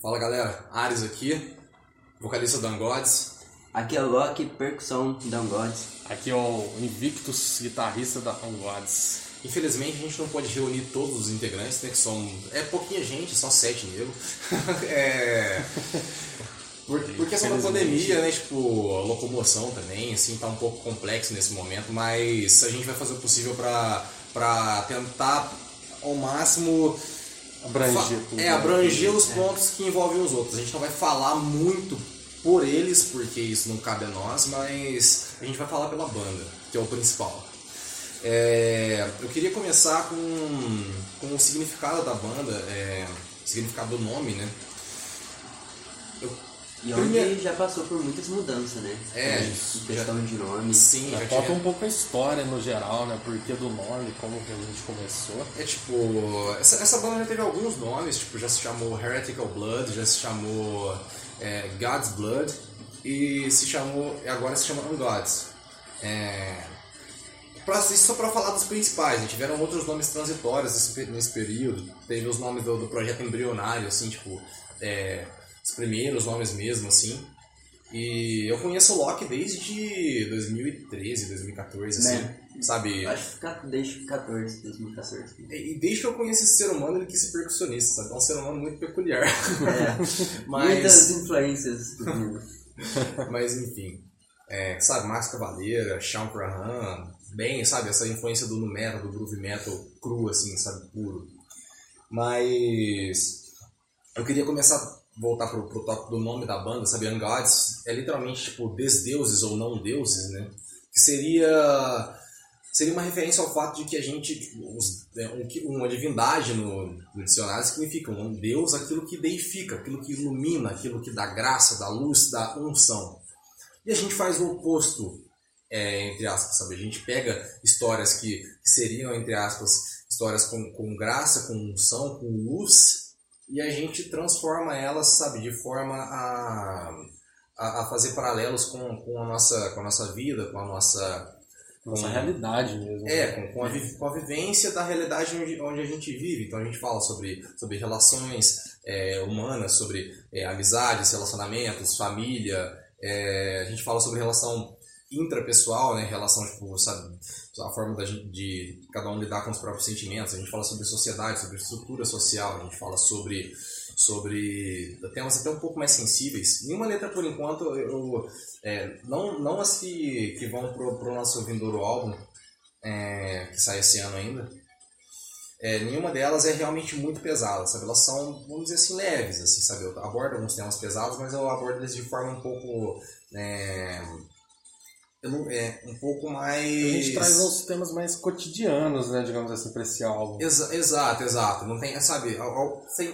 Fala galera, Ares aqui, vocalista do Angods. Aqui é o Loki, percussão da Angods. Aqui é o Invictus, guitarrista da Angods. Infelizmente a gente não pode reunir todos os integrantes, né? Que são. É pouquinha gente, só sete nego. é. Por, por questão da pandemia, né? Tipo, a locomoção também, assim, tá um pouco complexo nesse momento, mas a gente vai fazer o possível pra tentar ao máximo Abranger tudo. É, abranger os pontos que envolvem os outros. A gente não vai falar muito por eles, porque isso não cabe a nós, mas a gente vai falar pela banda, que é o principal. É, eu queria começar com, com o significado da banda, é, o significado do nome, né? Eu, E onde Primeiro- já passou por muitas mudanças, né? É, questão de nome. sim, Já conta tinha- um pouco a história no geral, né? Por que do nome, como que a gente começou. É tipo, essa, essa banda já teve alguns nomes, tipo, já se chamou Heretical Blood, já se chamou é, God's Blood e se chamou, e agora se chama Ungods. É, pra, isso só pra falar dos principais, né? tiveram outros nomes transitórios nesse, nesse período, teve os nomes do, do projeto embrionário, assim, tipo, é, os primeiros nomes mesmo, assim. E eu conheço o Loki desde 2013, 2014, assim, Né? sabe? Acho que desde 14, 2014. E desde que eu conheço esse ser humano, ele quis ser percussionista, sabe? É um ser humano muito peculiar. É, muitas mas, influências do mundo. mas enfim. É, sabe, Max Cavaleira, Sean Crahan, bem, sabe, essa influência do nu metal, do groove metal cru, assim, sabe, puro. Mas eu queria começar voltar pro, pro do nome da banda, sabe, Ungods, é literalmente tipo desdeuses ou não deuses, né? Que seria seria uma referência ao fato de que a gente, os- é, um uma divindade no, no dicionário significa um deus, aquilo que deifica, aquilo que ilumina, aquilo que dá graça, dá luz, dá unção. E a gente faz o oposto, é, entre aspas, sabe? A gente pega histórias que, que seriam, entre aspas, histórias com, com graça, com unção, com luz, e a gente transforma elas, sabe, de forma a, a, a fazer paralelos com, com, a nossa, com a nossa vida, com a nossa Nossa realidade mesmo. é, com, com, a, com a vivência da realidade onde, onde a gente vive. Então a gente fala sobre, sobre relações é, humanas, sobre é, amizades, relacionamentos, família. é, a gente fala sobre relação intrapessoal, né? Relação, tipo, sabe, a forma da gente, de cada um lidar com os próprios sentimentos. A gente fala sobre sociedade, sobre estrutura social. A gente fala sobre sobre temas até um pouco mais sensíveis. Nenhuma letra, por enquanto, eu, é, não, não as que, que vão pro, pro nosso vindouro álbum, é, que sai esse ano ainda, é, nenhuma delas é realmente muito pesada, sabe? Elas são, vamos dizer assim, leves, assim, sabe? Eu abordo alguns temas pesados, mas eu abordo eles de forma um pouco... É, é, um pouco mais... A gente traz uns temas mais cotidianos, né? Digamos assim, pra esse álbum. Exa- exato, exato. Não tem, sabe,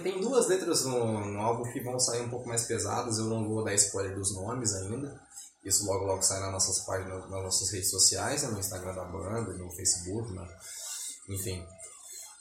tem duas letras no, no álbum que vão sair um pouco mais pesadas, eu não vou dar spoiler dos nomes ainda. Isso logo logo sai nas nossas páginas, nas nossas redes sociais, né, no Instagram da banda, no Facebook, né? enfim.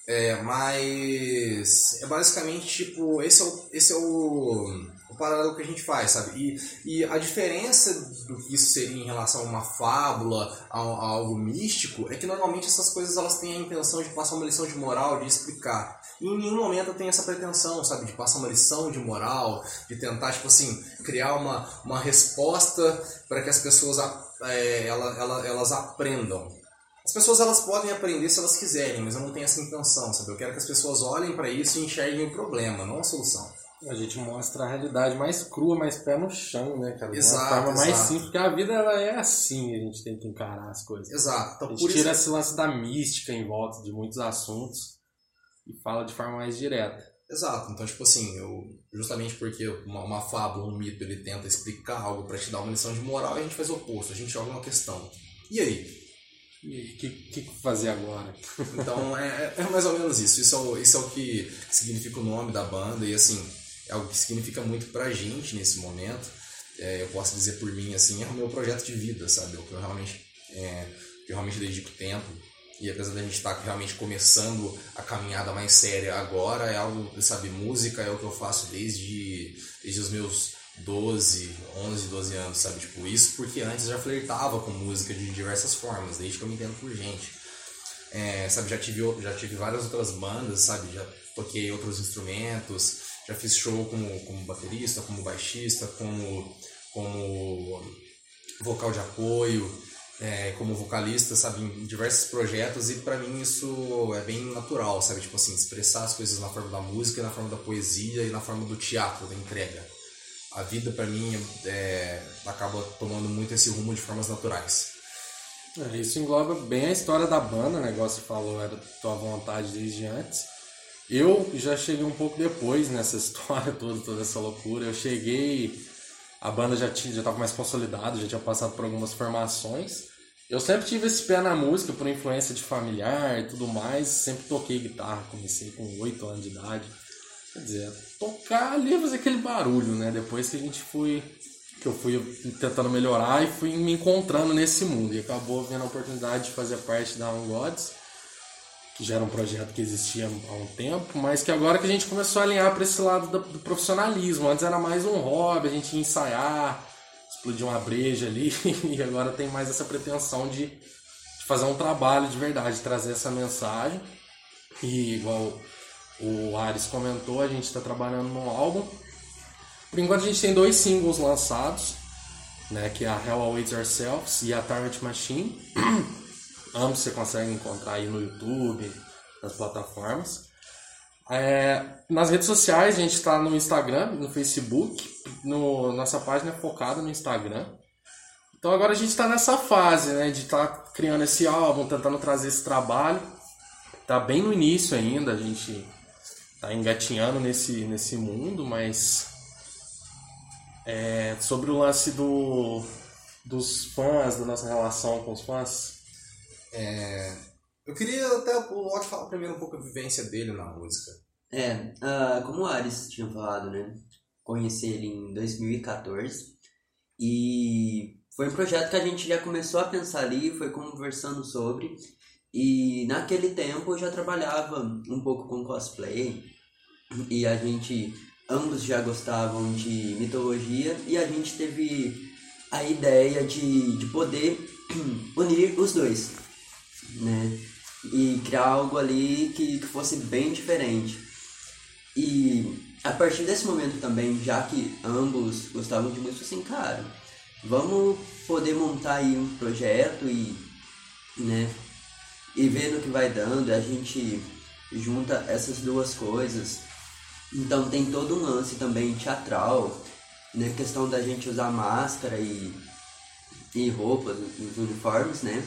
É, mas é basicamente tipo, esse é o, esse é o, o paralelo que a gente faz, sabe? E, e a diferença do que isso seria em relação a uma fábula, a, a algo místico, é que normalmente essas coisas elas têm a intenção de passar uma lição de moral, de explicar. E em nenhum momento tenho essa pretensão, sabe? De passar uma lição de moral, de tentar, tipo assim, criar uma, uma resposta para que as pessoas é, ela, ela, elas aprendam. As pessoas elas podem aprender se elas quiserem, mas eu não tenho essa intenção, sabe? Eu quero que as pessoas olhem para isso e enxerguem o problema, não a solução. A gente mostra a realidade mais crua, mais pé no chão, né, cara? De Exato, uma forma mais exato. simples, porque a vida ela é assim, a gente tem que encarar as coisas. Exato. Então, A gente tira isso, esse lance da mística em volta de muitos assuntos e fala de forma mais direta. exato. Então, tipo assim, eu justamente porque uma, uma fábula, um mito, ele tenta explicar algo para te dar uma lição de moral, e a gente faz o oposto, a gente joga uma questão. E aí? O que, que fazer agora? Então é, é mais ou menos isso. Isso é o, isso é o que significa o nome da banda e assim é algo que significa muito pra gente nesse momento. É, eu posso dizer por mim assim é o meu projeto de vida, sabe? É o que eu realmente é, que eu realmente dedico tempo. E apesar da gente estar realmente começando a caminhada mais séria agora, é algo, sabe, música é o que eu faço desde, desde os meus 12, 11, 12 anos, sabe? Tipo, isso porque antes eu já flertava com música de diversas formas, desde que eu me entendo por gente. É, sabe, já tive, já tive várias outras bandas, sabe? Já toquei outros instrumentos, já fiz show como, como baterista, como baixista, como, como vocal de apoio, é, como vocalista, sabe, em diversos projetos e pra mim isso é bem natural, sabe, tipo assim, expressar as coisas na forma da música, na forma da poesia e na forma do teatro, da entrega. A vida pra mim é, acaba tomando muito esse rumo de formas naturais. É, Isso engloba bem a história da banda, o negócio que falou era tua vontade desde antes. Eu já cheguei um pouco depois nessa história toda, toda essa loucura. Eu cheguei, a banda já tinha, já estava mais consolidada, já tinha passado por algumas formações. Eu sempre tive esse pé na música por influência de familiar e tudo mais. Sempre toquei guitarra, comecei com 8 anos de idade. Quer dizer, tocar ali fazer aquele barulho, né? Depois que a gente foi que eu fui tentando melhorar e fui me encontrando nesse mundo. E acabou vendo a oportunidade de fazer parte da On Gods, que já era um projeto que existia há um tempo, mas que agora que a gente começou a alinhar para esse lado do, do profissionalismo. Antes era mais um hobby, a gente ia ensaiar, explodir uma breja ali, e agora tem mais essa pretensão de, de fazer um trabalho de verdade, de trazer essa mensagem. E igual o Ares comentou, a gente está trabalhando num álbum por enquanto a gente tem dois singles lançados, né, que é a Hell Awaits Ourselves e a Target Machine. Ambos você consegue encontrar aí no YouTube, nas plataformas. É, nas redes sociais a gente está no Instagram, no Facebook, no, nossa página é focada no Instagram. Então agora a gente está nessa fase, né, de estar tá criando esse álbum, tentando trazer esse trabalho. Tá bem no início ainda, a gente tá engatinhando nesse, nesse mundo, mas é, sobre o lance do, dos fãs, da nossa relação com os fãs. É, eu queria até o Locke falar primeiro um pouco a vivência dele na música. É, ah, como o Ares tinha falado, né? Conheci ele em 2014 e foi um projeto que a gente já começou a pensar ali, foi conversando sobre. E naquele tempo eu já trabalhava um pouco com cosplay. E a gente ambos já gostavam de mitologia. E a gente teve a ideia de, de poder unir os dois, né? E criar algo ali que, que fosse bem diferente. E a partir desse momento também, já que ambos gostavam de música, assim, cara, vamos poder montar aí um projeto e, né, e ver no que vai dando, a gente junta essas duas coisas então tem todo um lance também teatral, né? Questão da gente usar máscara e, e roupas, os uniformes, né?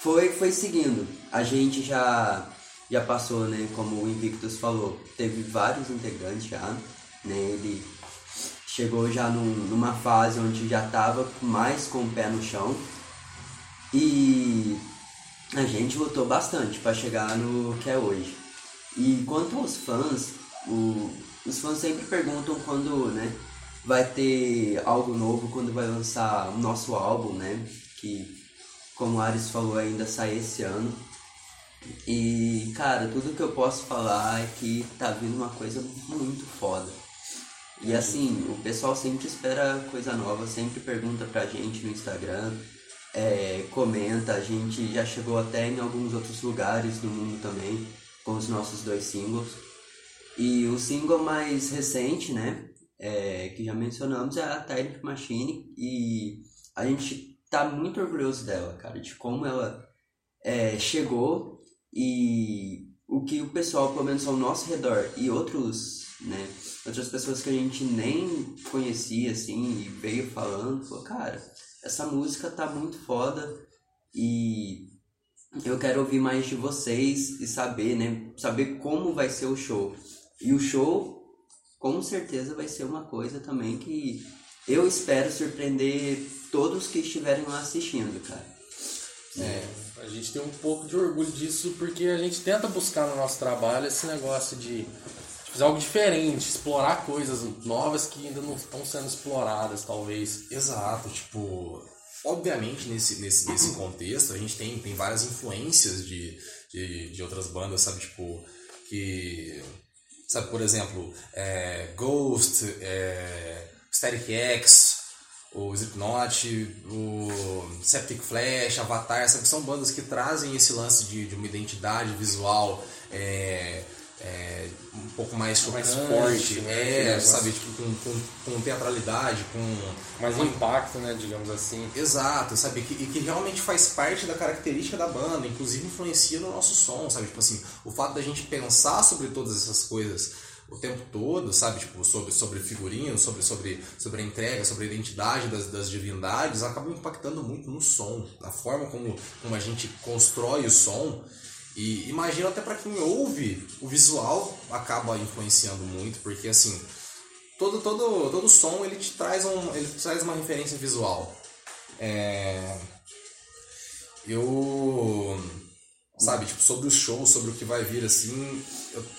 Foi, foi seguindo. A gente já, já passou, né? Como o Invictus falou, teve vários integrantes já, né? Ele chegou já num, numa fase onde já estava mais com o pé no chão e a gente lutou bastante para chegar no que é hoje. E quanto aos fãs, o, os fãs sempre perguntam quando, né, vai ter algo novo, quando vai lançar o nosso álbum, né, que, como o Ares falou, ainda sai esse ano. E, cara, tudo que eu posso falar é que tá vindo uma coisa muito foda. E assim, o pessoal sempre espera coisa nova, sempre pergunta pra gente no Instagram, é, comenta, a gente já chegou até em alguns outros lugares do mundo também, com os nossos dois singles. E o single mais recente, né, é, que já mencionamos, é a Tyrant Machine. E a gente tá muito orgulhoso dela, cara, de como ela é, chegou e o que o pessoal, pelo menos ao nosso redor e outros, né, outras pessoas que a gente nem conhecia, assim, e veio falando, falou, cara, essa música tá muito foda e eu quero ouvir mais de vocês e saber, né, saber como vai ser o show. E o show, com certeza, vai ser uma coisa também que eu espero surpreender todos que estiverem lá assistindo, cara. É, a gente tem um pouco de orgulho disso porque a gente tenta buscar no nosso trabalho esse negócio de, de fazer algo diferente, explorar coisas novas que ainda não estão sendo exploradas, talvez. Exato, tipo, obviamente nesse, nesse, nesse contexto a gente tem, tem várias influências de, de, de outras bandas, sabe, tipo, que Sabe, por exemplo, é, Ghost, é, Static X, o Slipknot, o Septic Flash, Avatar, sabe, são bandas que trazem esse lance de, de uma identidade visual é, é, um pouco mais chocante, forte, né? é, sabe, tipo, com, com, com teatralidade, com Mais impacto, né, digamos assim. Exato, sabe? Que, e que realmente faz parte da característica da banda, inclusive influencia no nosso som, sabe? Tipo assim, o fato da gente pensar sobre todas essas coisas o tempo todo, sabe? Tipo, sobre, sobre figurino, sobre, sobre, sobre a entrega, sobre a identidade das, das divindades, acaba impactando muito no som, na forma como, como a gente constrói o som. E imagino até para quem ouve, o visual acaba influenciando muito, porque assim, todo, todo, todo som ele te traz, um, ele traz uma referência visual. É, eu sabe tipo sobre os shows sobre o que vai vir assim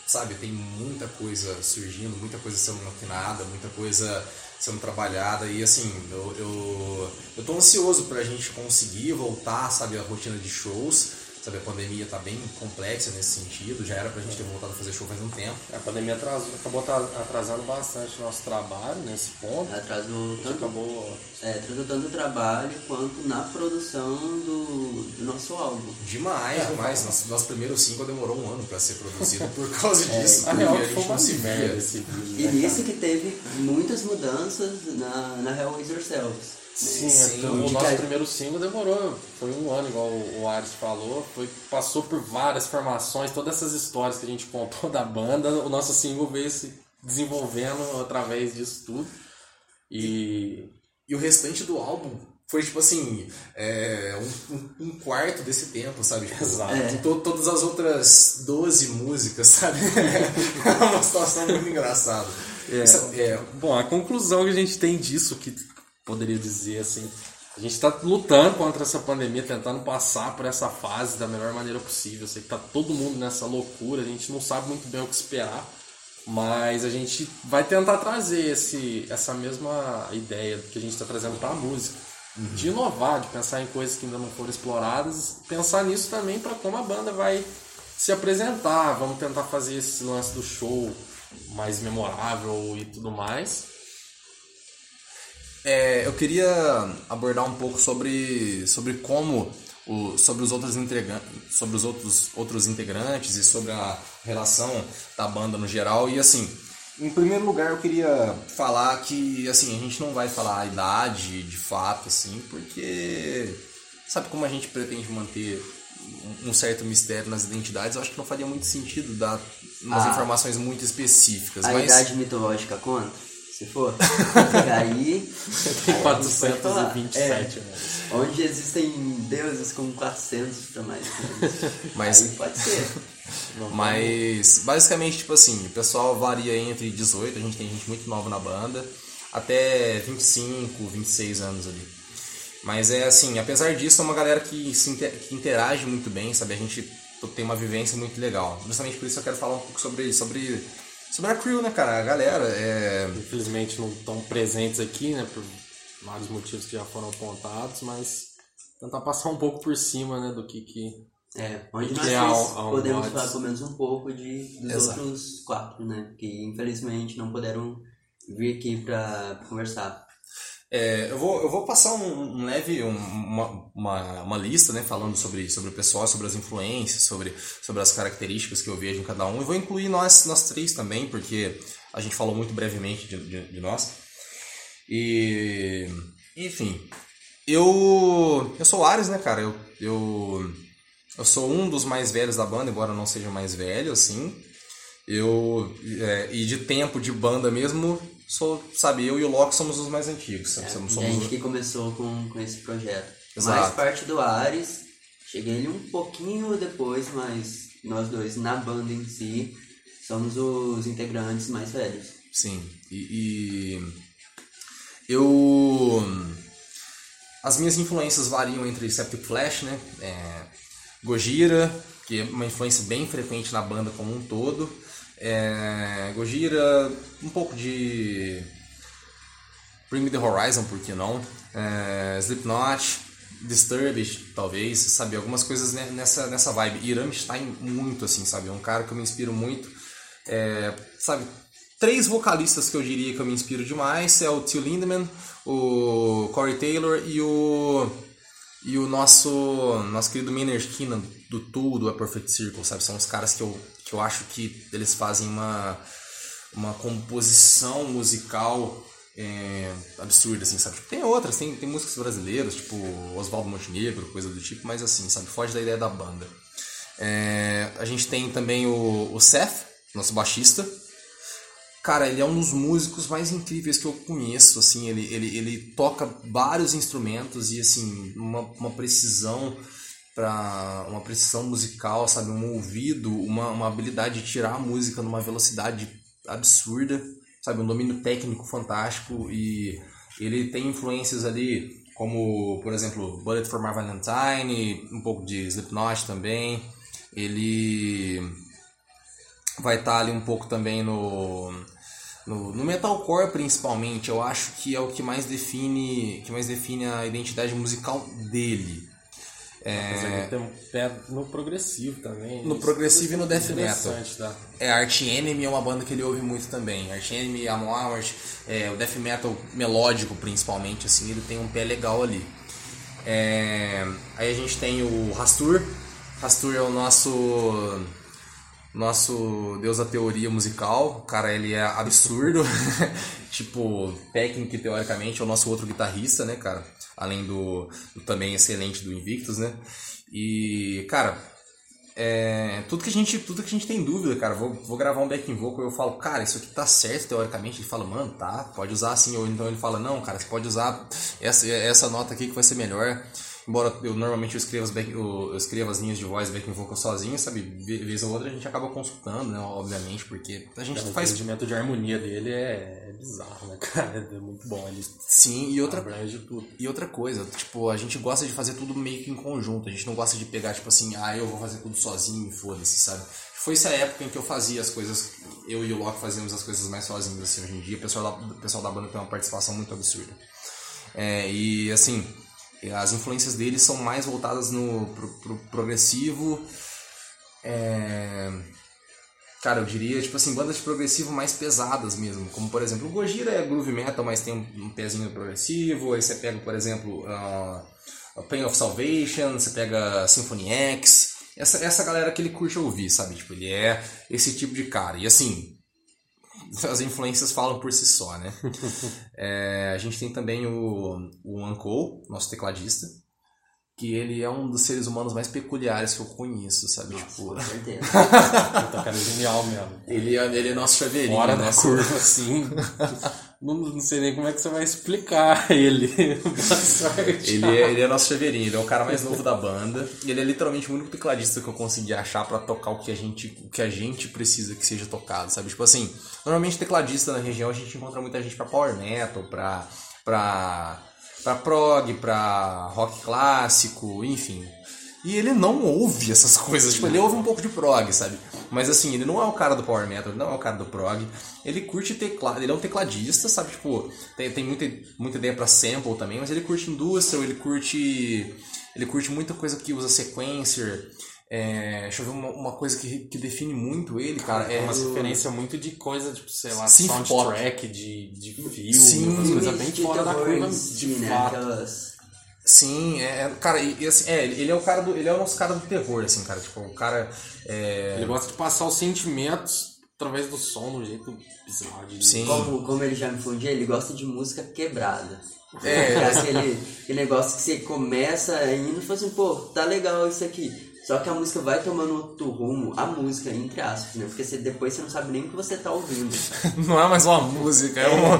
sabe tem muita coisa surgindo muita coisa sendo maquinada muita coisa sendo trabalhada e assim eu eu, eu tô ansioso pra gente conseguir voltar sabe a rotina de shows sabe a pandemia tá bem complexa nesse sentido já era pra gente ter voltado a fazer show faz um tempo A pandemia atrasou, acabou atra- atrasando bastante o nosso trabalho nesse ponto. Atrasou tanto, acabou é, atrasou tanto o trabalho quanto na produção do, do nosso álbum. demais demais nosso, nosso primeiro single demorou um ano pra ser produzido por causa disso A porque real a gente foi não uma se merda esse vídeo. E né, nisso que teve muitas mudanças na, na Hellraiser Yourselves. Sim, Sim, então, o nosso que- primeiro single demorou, foi um ano, igual o Ares falou, foi, passou por várias formações, todas essas histórias que a gente contou da banda, o nosso single veio se desenvolvendo através disso tudo. E E o restante do álbum foi, tipo assim, é, um, um- quarto desse tempo, sabe? Tipo, Exato. É. to- todas as outras 12 músicas, sabe? É uma situação muito engraçada. Isso é, Bom, a conclusão que a gente tem disso, que poderia dizer assim, a gente está lutando contra essa pandemia, tentando passar por essa fase da melhor maneira possível. Eu sei que tá todo mundo nessa loucura, a gente não sabe muito bem o que esperar, mas a gente vai tentar trazer esse, essa mesma ideia que a gente está trazendo para a música. De inovar, de pensar em coisas que ainda não foram exploradas, pensar nisso também para como a banda vai se apresentar. Vamos tentar fazer esse lance do show mais memorável e tudo mais. É, eu queria abordar um pouco sobre, sobre como o, sobre os outros sobre os outros, outros integrantes e sobre a relação da banda no geral e assim em primeiro lugar eu queria falar que assim a gente não vai falar a idade de fato assim porque sabe como a gente pretende manter um- um certo mistério nas identidades eu acho que não faria muito sentido dar umas Ah. informações muito específicas A mas idade mitológica conta? Se for? Porque aí. Tem aí 427 É, onde existem deuses com 400 pra mais. Mas- Aí pode ser. Mas basicamente, tipo assim, o pessoal varia entre 18, a gente tem gente muito nova na banda, até 25, 26 anos ali. Mas é assim, apesar disso, é uma galera que, se inter- que interage muito bem, sabe? A gente tem uma vivência muito legal. Justamente por isso eu quero falar um pouco sobre sobre, sobre a crew, né, cara? A galera é. Infelizmente não estão presentes aqui, né? Por vários motivos que já foram apontados, mas tentar passar um pouco por cima, né? Do que que... É, onde nós é ao- podemos falar pelo menos um pouco de, dos Exato. outros quatro, né? Que infelizmente não puderam vir aqui pra conversar. É, eu, vou, eu vou passar um, um leve, um- uma, uma, uma lista, né, falando sobre, sobre o pessoal, sobre as influências, sobre, sobre as características que eu vejo em cada um. E vou incluir nós, nós três também, porque a gente falou muito brevemente de, de, de nós. E, enfim, eu, eu sou o Ares, né, cara? Eu, eu, eu sou um dos mais velhos da banda, embora não seja mais velho, assim. Eu, é, e de tempo de banda mesmo, sou, sabe, eu e o Loki somos os mais antigos. sabe? Somos, somos gente que começou com, com esse projeto. Exato. Mais parte do Ares, cheguei ali um pouquinho depois, mas nós dois, na banda em si, somos os integrantes mais velhos. Sim, e, e eu as minhas influências variam entre Septic Flash, né, é, Gojira, que é uma influência bem frequente na banda como um todo, é, Gojira, um pouco de Bring Me The Horizon, por que não, é, Slipknot, Disturbed, talvez, sabe, algumas coisas ne- nessa, nessa vibe, e Rammstein muito, assim, sabe, é um cara que eu me inspiro muito, é, sabe, três vocalistas que eu diria que eu me inspiro demais é o Till Lindemann, o Corey Taylor e o e o nosso nosso querido Maynard Keenan do Tool, do A Perfect Circle, sabe? São os caras que eu, que eu acho que eles fazem uma, uma composição musical é, absurda, assim, sabe? Tem outras, tem, tem músicos brasileiros, tipo Oswaldo Montenegro, coisa do tipo, mas assim, sabe? Foge da ideia da banda. É, a gente tem também o, o Seth, nosso baixista. Cara, ele é um dos músicos mais incríveis que eu conheço, assim, ele, ele, ele toca vários instrumentos e, assim, uma, uma precisão para uma precisão musical, sabe, um ouvido, uma, uma habilidade de tirar a música numa velocidade absurda, sabe, um domínio técnico fantástico e ele tem influências ali como, por exemplo, Bullet for My Valentine, um pouco de Slipknot também. Ele vai estar tá ali um pouco também no, no, no metalcore principalmente. Eu acho que é o que mais define, que mais define a identidade musical dele. É... Tem um pé no progressivo também. No progressivo e no death metal. Tá? É, Art Enemy é uma banda que ele ouve muito também. Art Enemy, Amon Amarth, é, o death metal melódico principalmente, assim, ele tem um pé legal ali. É... Aí a gente tem o Rastur. Rastur é o nosso nosso deus da teoria musical. O cara, ele é absurdo. tipo, técnico teoricamente, é o nosso outro guitarrista, né, cara? Além do, do também excelente do Invictus, né? E, cara, é, tudo que a gente tudo que a gente tem dúvida, cara, vou, vou gravar um backing vocal eu falo, cara, isso aqui tá certo teoricamente, ele fala, mano, tá, pode usar assim, ou então ele fala, não, cara, você pode usar essa, essa nota aqui que vai ser melhor. Embora eu normalmente eu escrevo, as back, eu, eu escrevo as linhas de voz backing vocal sozinho, sabe? Vez ou outra a gente acaba consultando, né? Obviamente, porque a gente é, faz. O entendimento de harmonia dele é, é bizarro, né, cara? É muito bom ele. Sim, e outra, e outra coisa, tipo, a gente gosta de fazer tudo meio que em conjunto. A gente não gosta de pegar, tipo assim, ah, eu vou fazer tudo sozinho e foda-se, sabe? Foi essa época em que eu fazia as coisas, eu e o Loki fazíamos as coisas mais sozinhos, assim, hoje em dia. O pessoal da, o pessoal da banda tem uma participação muito absurda. É, e assim as influências dele são mais voltadas no pro, pro progressivo. É... Cara, eu diria, tipo assim, bandas de progressivo mais pesadas mesmo. Como, por exemplo, o Gojira é groove metal, mas tem um, um pezinho progressivo. Aí você pega, por exemplo, uh, Pain of Salvation, você pega Symphony X. Essa, essa galera que ele curte ouvir, sabe? Tipo, ele é esse tipo de cara. E assim, as influências falam por si só, né? é, a gente tem também o, o Uncle, nosso tecladista, que ele é um dos seres humanos mais peculiares que eu conheço, sabe? Nossa, tipo... com certeza. cara, é genial mesmo. Ele, é, ele é nosso chaveirinho. Fora da curva, assim. Não, não sei nem como é que você vai explicar ele. Ele é, ele é nosso chaveirinho, ele é o cara mais novo da banda. E ele é literalmente o único tecladista que eu consegui achar para tocar o que, a gente, o que a gente precisa que seja tocado, sabe? Tipo assim, normalmente tecladista na região a gente encontra muita gente pra power metal, pra... pra para prog, para rock clássico, enfim. E ele não ouve essas coisas, tipo, ele ouve um pouco de prog, sabe? Mas assim, ele não é o cara do power metal, não é o cara do prog. Ele curte teclado, ele é um tecladista, sabe? Tipo, tem, tem muita, muita ideia para sample também, mas ele curte industrial, ele curte ele curte muita coisa que usa sequencer. É, deixa eu ver uma, uma coisa que, que define muito ele, cara. É uma referência muito de coisa, tipo, sei lá, soundtrack de, de filme, Sim, umas coisas bem fora da curva de né? Aquelas... Sim, é, cara, e, e assim, é, ele é o cara do. Ele é o nosso cara do terror, assim, cara. Tipo, o cara. É... Ele gosta de passar os sentimentos através do som, de um jeito bizarro. De... Sim. Como, como ele já me falou um dia, ele gosta de música quebrada. É. É aquele, aquele negócio que você começa indo e fala assim, pô, tá legal isso aqui. Só que a música vai tomando outro rumo, a música, entre aspas, né? Porque você, depois você não sabe nem o que você tá ouvindo. Não é mais uma música, é, uma,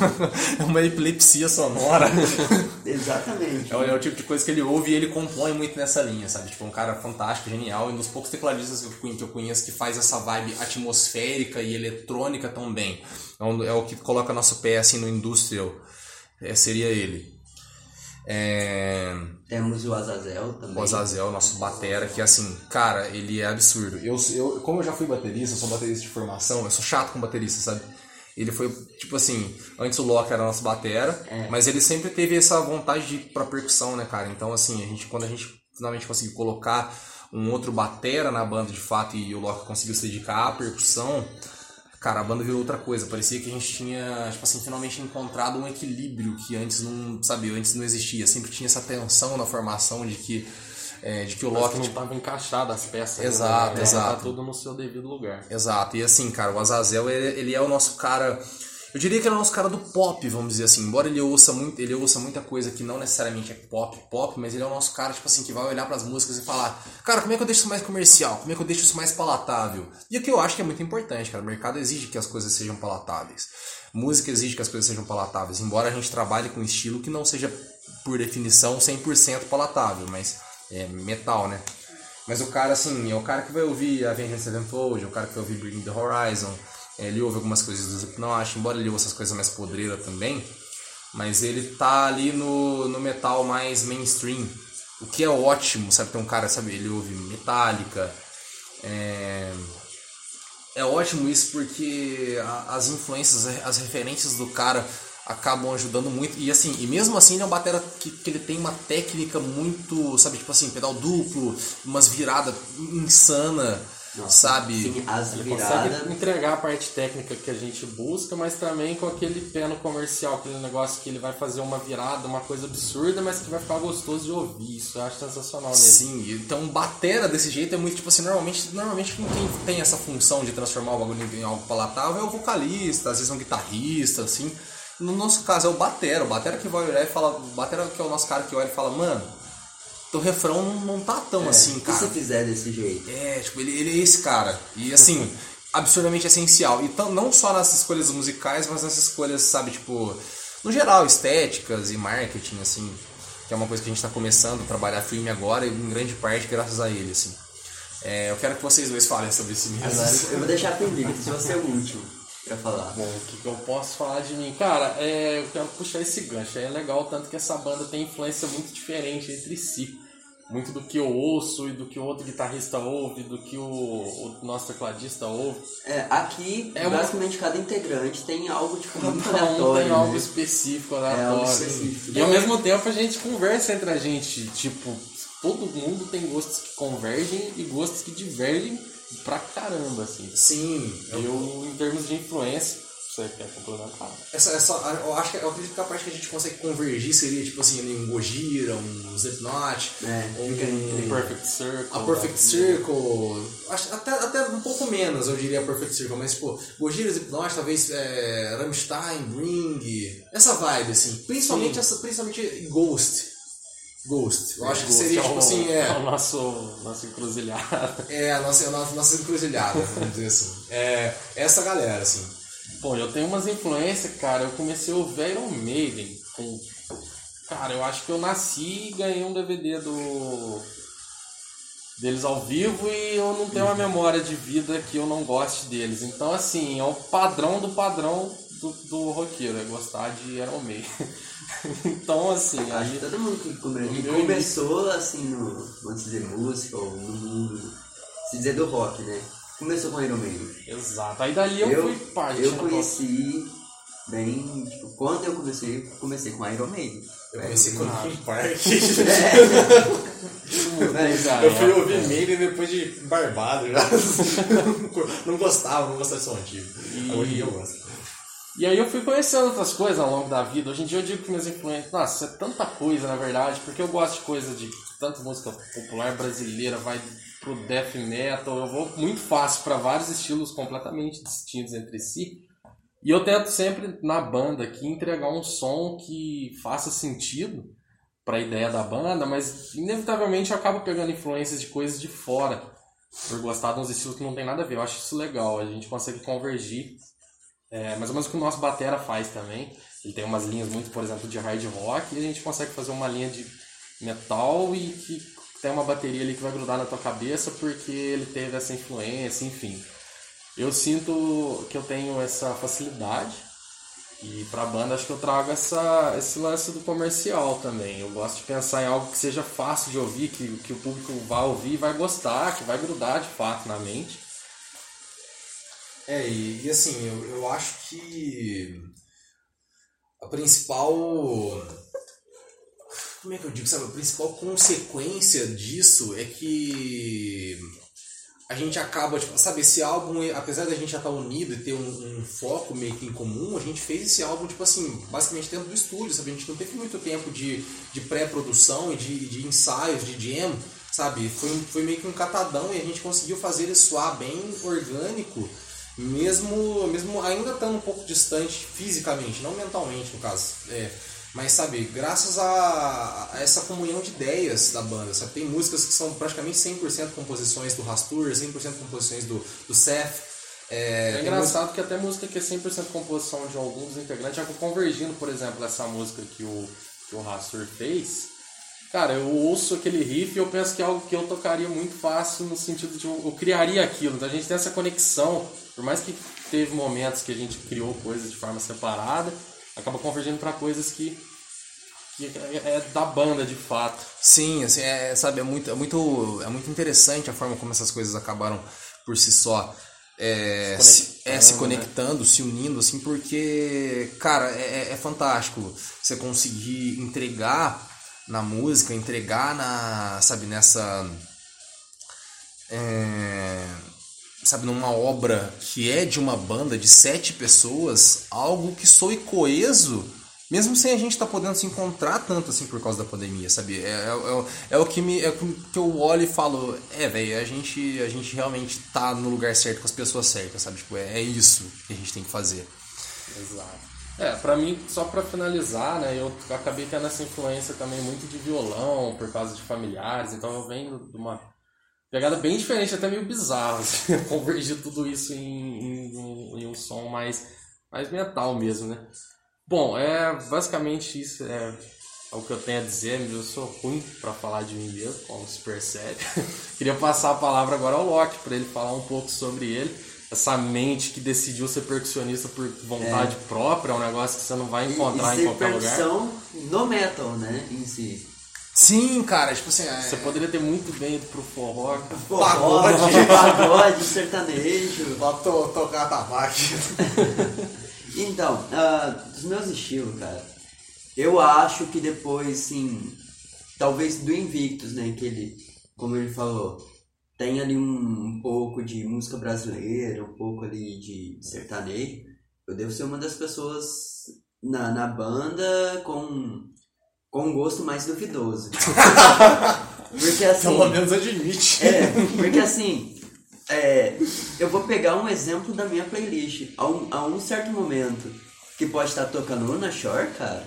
é uma epilepsia sonora. Exatamente. É o, é o tipo de coisa que ele ouve e ele compõe muito nessa linha, sabe? Tipo, um cara fantástico, genial, e um dos poucos tecladistas que eu conheço que faz essa vibe atmosférica e eletrônica tão bem. É, é o que coloca nosso pé assim no industrial. É, seria ele. É... Temos o Azazel também. O Azazel, nosso batera, que assim, cara, ele é absurdo. Eu, eu, como eu já fui baterista, eu sou baterista de formação, eu sou chato com baterista, sabe? Ele foi, tipo assim, antes o Loki era nosso batera, É. mas ele sempre teve essa vontade de ir pra percussão, né, cara? Então, assim, a gente, quando a gente finalmente conseguiu colocar um outro batera na banda de fato e o Loki conseguiu se dedicar à percussão, cara, a banda virou outra coisa. Parecia que a gente tinha, tipo assim, finalmente encontrado um equilíbrio que antes não, sabe, antes não existia. Sempre tinha essa tensão na formação de que é, de que o Loki que não tipo, tava encaixado as peças. né? Exato, Tá exato. tudo no seu devido lugar. Exato, e assim, cara, o Azazel, ele, ele é o nosso cara. Eu diria que ele é o nosso cara do pop, vamos dizer assim. Embora ele ouça, muito, ele ouça muita coisa que não necessariamente é pop, pop, mas ele é o nosso cara, tipo assim, que vai olhar pras músicas e falar: Cara, como é que eu deixo isso mais comercial? Como é que eu deixo isso mais palatável? E o que eu acho que é muito importante, cara. O mercado exige que as coisas sejam palatáveis. Música exige que as coisas sejam palatáveis. Embora a gente trabalhe com um estilo que não seja, por definição, 100% palatável, mas é metal, né? Mas o cara, assim, é o cara que vai ouvir Avenged Sevenfold, é o cara que vai ouvir Bring the Horizon, ele ouve algumas coisas do Slipknot, embora ele ouça essas coisas mais podreiras também, mas ele tá ali no, no metal mais mainstream, o que é ótimo, sabe? Tem um cara, sabe, ele ouve Metallica, é... É ótimo isso porque a- as influências, as referências do cara acabam ajudando muito. E assim, e mesmo assim ele é um batera que, que ele tem uma técnica muito, sabe, tipo assim, pedal duplo, umas viradas insana, sabe? Sim, as Ele viradas. consegue entregar a parte técnica que a gente busca, mas também com aquele pé no comercial, aquele negócio que ele vai fazer uma virada, uma coisa absurda, mas que vai ficar gostoso de ouvir. Isso eu acho sensacional nele. Sim, então batera desse jeito é muito tipo assim, normalmente, normalmente quem tem essa função de transformar o bagulho em algo palatável é o vocalista, às vezes um guitarrista, assim. No nosso caso é o batera, o batera que vai olhar e fala, o batera que é o nosso cara que olha e fala, mano, teu refrão não, não tá tão É, assim, E cara. se fizer desse jeito? É, tipo, ele, ele é esse cara. E assim, absurdamente essencial. Então, não só nas escolhas musicais, mas nas escolhas, sabe, tipo, no geral, estéticas e marketing, assim, que é uma coisa que a gente tá começando a trabalhar filme agora, e em grande parte graças a ele, assim. É, eu quero que vocês dois falem sobre esse mesmo. Agora eu vou deixar pro Vitor, se você é o último pra falar. Bom, o que, que eu posso falar de mim? Cara, é, eu quero puxar esse gancho. É legal, tanto que essa banda tem influência muito diferente entre si. Muito do que eu ouço e do que o outro guitarrista ouve, do que o, o nosso tecladista ouve. É, aqui, É uma- basicamente, cada integrante tem algo tipo, muito Cada um aleatório. tem algo né? específico, algo aleatório. específico. E ao mesmo tempo a gente conversa entre a gente. Tipo, todo mundo tem gostos que convergem e gostos que divergem pra caramba, assim. Sim, eu, Eu, em termos de influência, você quer complementar? essa, essa, eu acho que eu acredito que a parte que a gente consegue convergir seria tipo assim, um Gojira, um Slipknot, É, um, Um Perfect Circle. A Perfect Circle, acho, até, até um pouco menos eu diria a Perfect Circle, mas tipo, Gojira, Slipknot, talvez é, Rammstein, Bring, essa vibe assim, principalmente, Sim. essa, principalmente Ghost. Ghost, eu acho que Ghost seria é tipo o- assim, É é, o nosso, nosso encruzilhada. é a nossa, a nossa, nossa encruzilhada, vamos dizer assim. É, essa galera, assim. Bom, eu tenho umas influências, cara. Eu comecei a ouvir Iron Maiden. Com... Cara, eu acho que eu nasci e ganhei um DVD do deles ao vivo e eu não tenho uma memória de vida que eu não goste deles. Então, assim, é o padrão do padrão do, do roqueiro, é gostar de Iron Maiden. então, assim, Acho que todo mundo que, começou assim no. Vamos dizer música ou no mundo. Se dizer do rock, né? Começou com Iron Maiden. Exato. Aí dali eu, fui parte. Eu conheci bem. Tipo, quando eu comecei, comecei com Iron Maiden. Eu comecei com. Linkin Park. É, Eu fui ouvir Maiden depois de barbado já. não gostava, não gostava de som antigo. Hoje em dia eu gosto. E aí eu fui conhecendo outras coisas ao longo da vida. Hoje em dia eu digo que minhas influências. Nossa, é tanta coisa na verdade, porque eu gosto de coisa de tanto música popular brasileira, vai pro death metal. Eu vou muito fácil para vários estilos completamente distintos entre si. E eu tento sempre na banda aqui entregar um som que faça sentido para a ideia da banda, mas inevitavelmente eu acabo pegando influências de coisas de fora por gostar de uns estilos que não tem nada a ver. Eu acho isso legal, a gente consegue convergir é, mais ou menos o que o nosso Batera faz também. Ele tem umas linhas muito, por exemplo, de hard rock e a gente consegue fazer uma linha de metal e que tem uma bateria ali que vai grudar na tua cabeça porque ele teve essa influência, enfim. Eu sinto que eu tenho essa facilidade e pra banda acho que eu trago essa, esse lance do comercial também. Eu gosto de pensar em algo que seja fácil de ouvir, que, que o público vai ouvir e vai gostar, que vai grudar de fato na mente. É, e, e assim, eu, eu acho que a principal. Como é que eu digo, sabe? A principal consequência disso é que a gente acaba, tipo, sabe, esse álbum, apesar da gente já estar unido e ter um, um foco meio que em comum, a gente fez esse álbum, tipo assim, basicamente dentro do estúdio, sabe? A gente não teve muito tempo de, de pré-produção e de, de ensaios, de jam, sabe? Foi, foi meio que um catadão e a gente conseguiu fazer ele soar bem orgânico, mesmo, mesmo ainda estando um pouco distante fisicamente, não mentalmente no caso. É, mas sabe, graças a, a, essa comunhão de ideias da banda, sabe? Tem músicas que são praticamente 100% composições do Rastur, 100% composições do, do Seth. É, é engraçado que até música que é 100% composição de alguns integrantes, já convergindo, por exemplo, essa música que o, que o Rastur fez, cara, eu ouço aquele riff e eu penso que é algo que eu tocaria muito fácil no sentido de eu, eu criaria aquilo. Então a gente tem essa conexão, por mais que teve momentos que a gente criou coisas de forma separada, acaba convergindo para coisas que, que é, é da banda de fato. Sim, assim, é, sabe, é muito, é muito, é muito interessante a forma como essas coisas acabaram por si só é, se, é, se conectando, né? se unindo, assim, porque, cara, é, é, é fantástico você conseguir entregar na música, entregar na, sabe, nessa, é, sabe, numa obra que é de uma banda de sete pessoas, algo que soe coeso, mesmo sem a gente estar tá podendo se encontrar tanto assim por causa da pandemia, sabe? É, é, é, é o que me é que eu olho e falo, é, velho, a gente, a gente realmente tá no lugar certo com as pessoas certas, sabe? Tipo, é, é isso que a gente tem que fazer. Exato. É, pra mim, só pra finalizar, né, eu acabei tendo essa influência também muito de violão, por causa de familiares, então eu venho de uma pegada bem diferente, até meio bizarro, assim, convergir tudo isso em, em, em, um som mais, mais mental mesmo, né? Bom, é basicamente isso é, é o que eu tenho a dizer, eu sou ruim para falar de mim mesmo, como se percebe. Queria passar a palavra agora ao Loki, para ele falar um pouco sobre ele, essa mente que decidiu ser percussionista por vontade é. própria, é um negócio que você não vai encontrar e, e em qualquer lugar. no metal, né, em si. Sim, cara, tipo assim. É... Você poderia ter muito bem ido pro forró, Forró, pagode, pagode sertanejo. Pra to, tocar tabaco. então, uh, dos meus estilos, cara, eu acho que depois, sim, talvez do Invictus, né, que ele, como ele falou, tem ali um, um pouco de música brasileira, um pouco ali de sertanejo. Eu devo ser uma das pessoas na, na banda com com um gosto mais duvidoso. porque assim. Pelo menos admite. É, porque assim. É, eu vou pegar um exemplo da minha playlist. A um, a um certo momento que pode estar tocando Luna Shore, cara,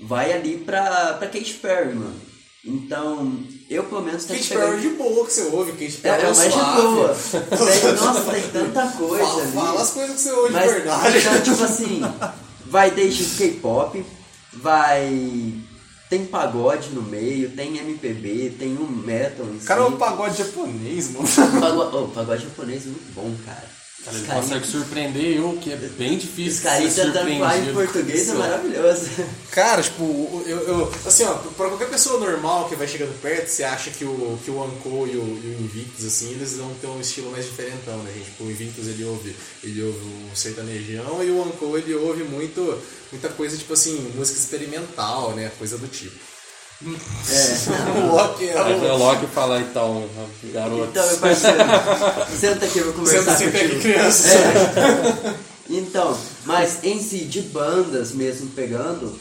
vai ali pra, pra Kate Perry, mano. Então, eu pelo menos tenho Kate que pegar... Perry de boa que você ouve, Kate Perry é, é mais de boa. tem, nossa, tem tanta coisa fala, ali. Fala as coisas que você ouve Mas, de verdade. Então, tipo assim, vai desde K-pop, vai tem pagode no meio, tem MPB, tem um metal em Cara, é um pagode japonês, mano. Pagode, oh, pagode japonês é muito bom, cara. Cara, ele consegue surpreender eu, que é bem difícil. Os caras tentando falar em português é maravilhoso. Cara, tipo, eu, eu, assim, ó, pra qualquer pessoa normal que vai chegando perto, você acha que o, que o Anko e o, e o Invictus, assim, eles vão ter um estilo mais diferentão, né, gente? Tipo, o Invictus ele ouve, ele ouve o sertanejão e o Anko ele ouve muito, muita coisa, tipo assim, música experimental, né? Coisa do tipo. É. o Loki é o... o Loki fala então, garoto. Então, meu parceiro, senta aqui, eu vou conversar senta, contigo. Aqui, criança. É. Então, mas em si, de bandas mesmo pegando,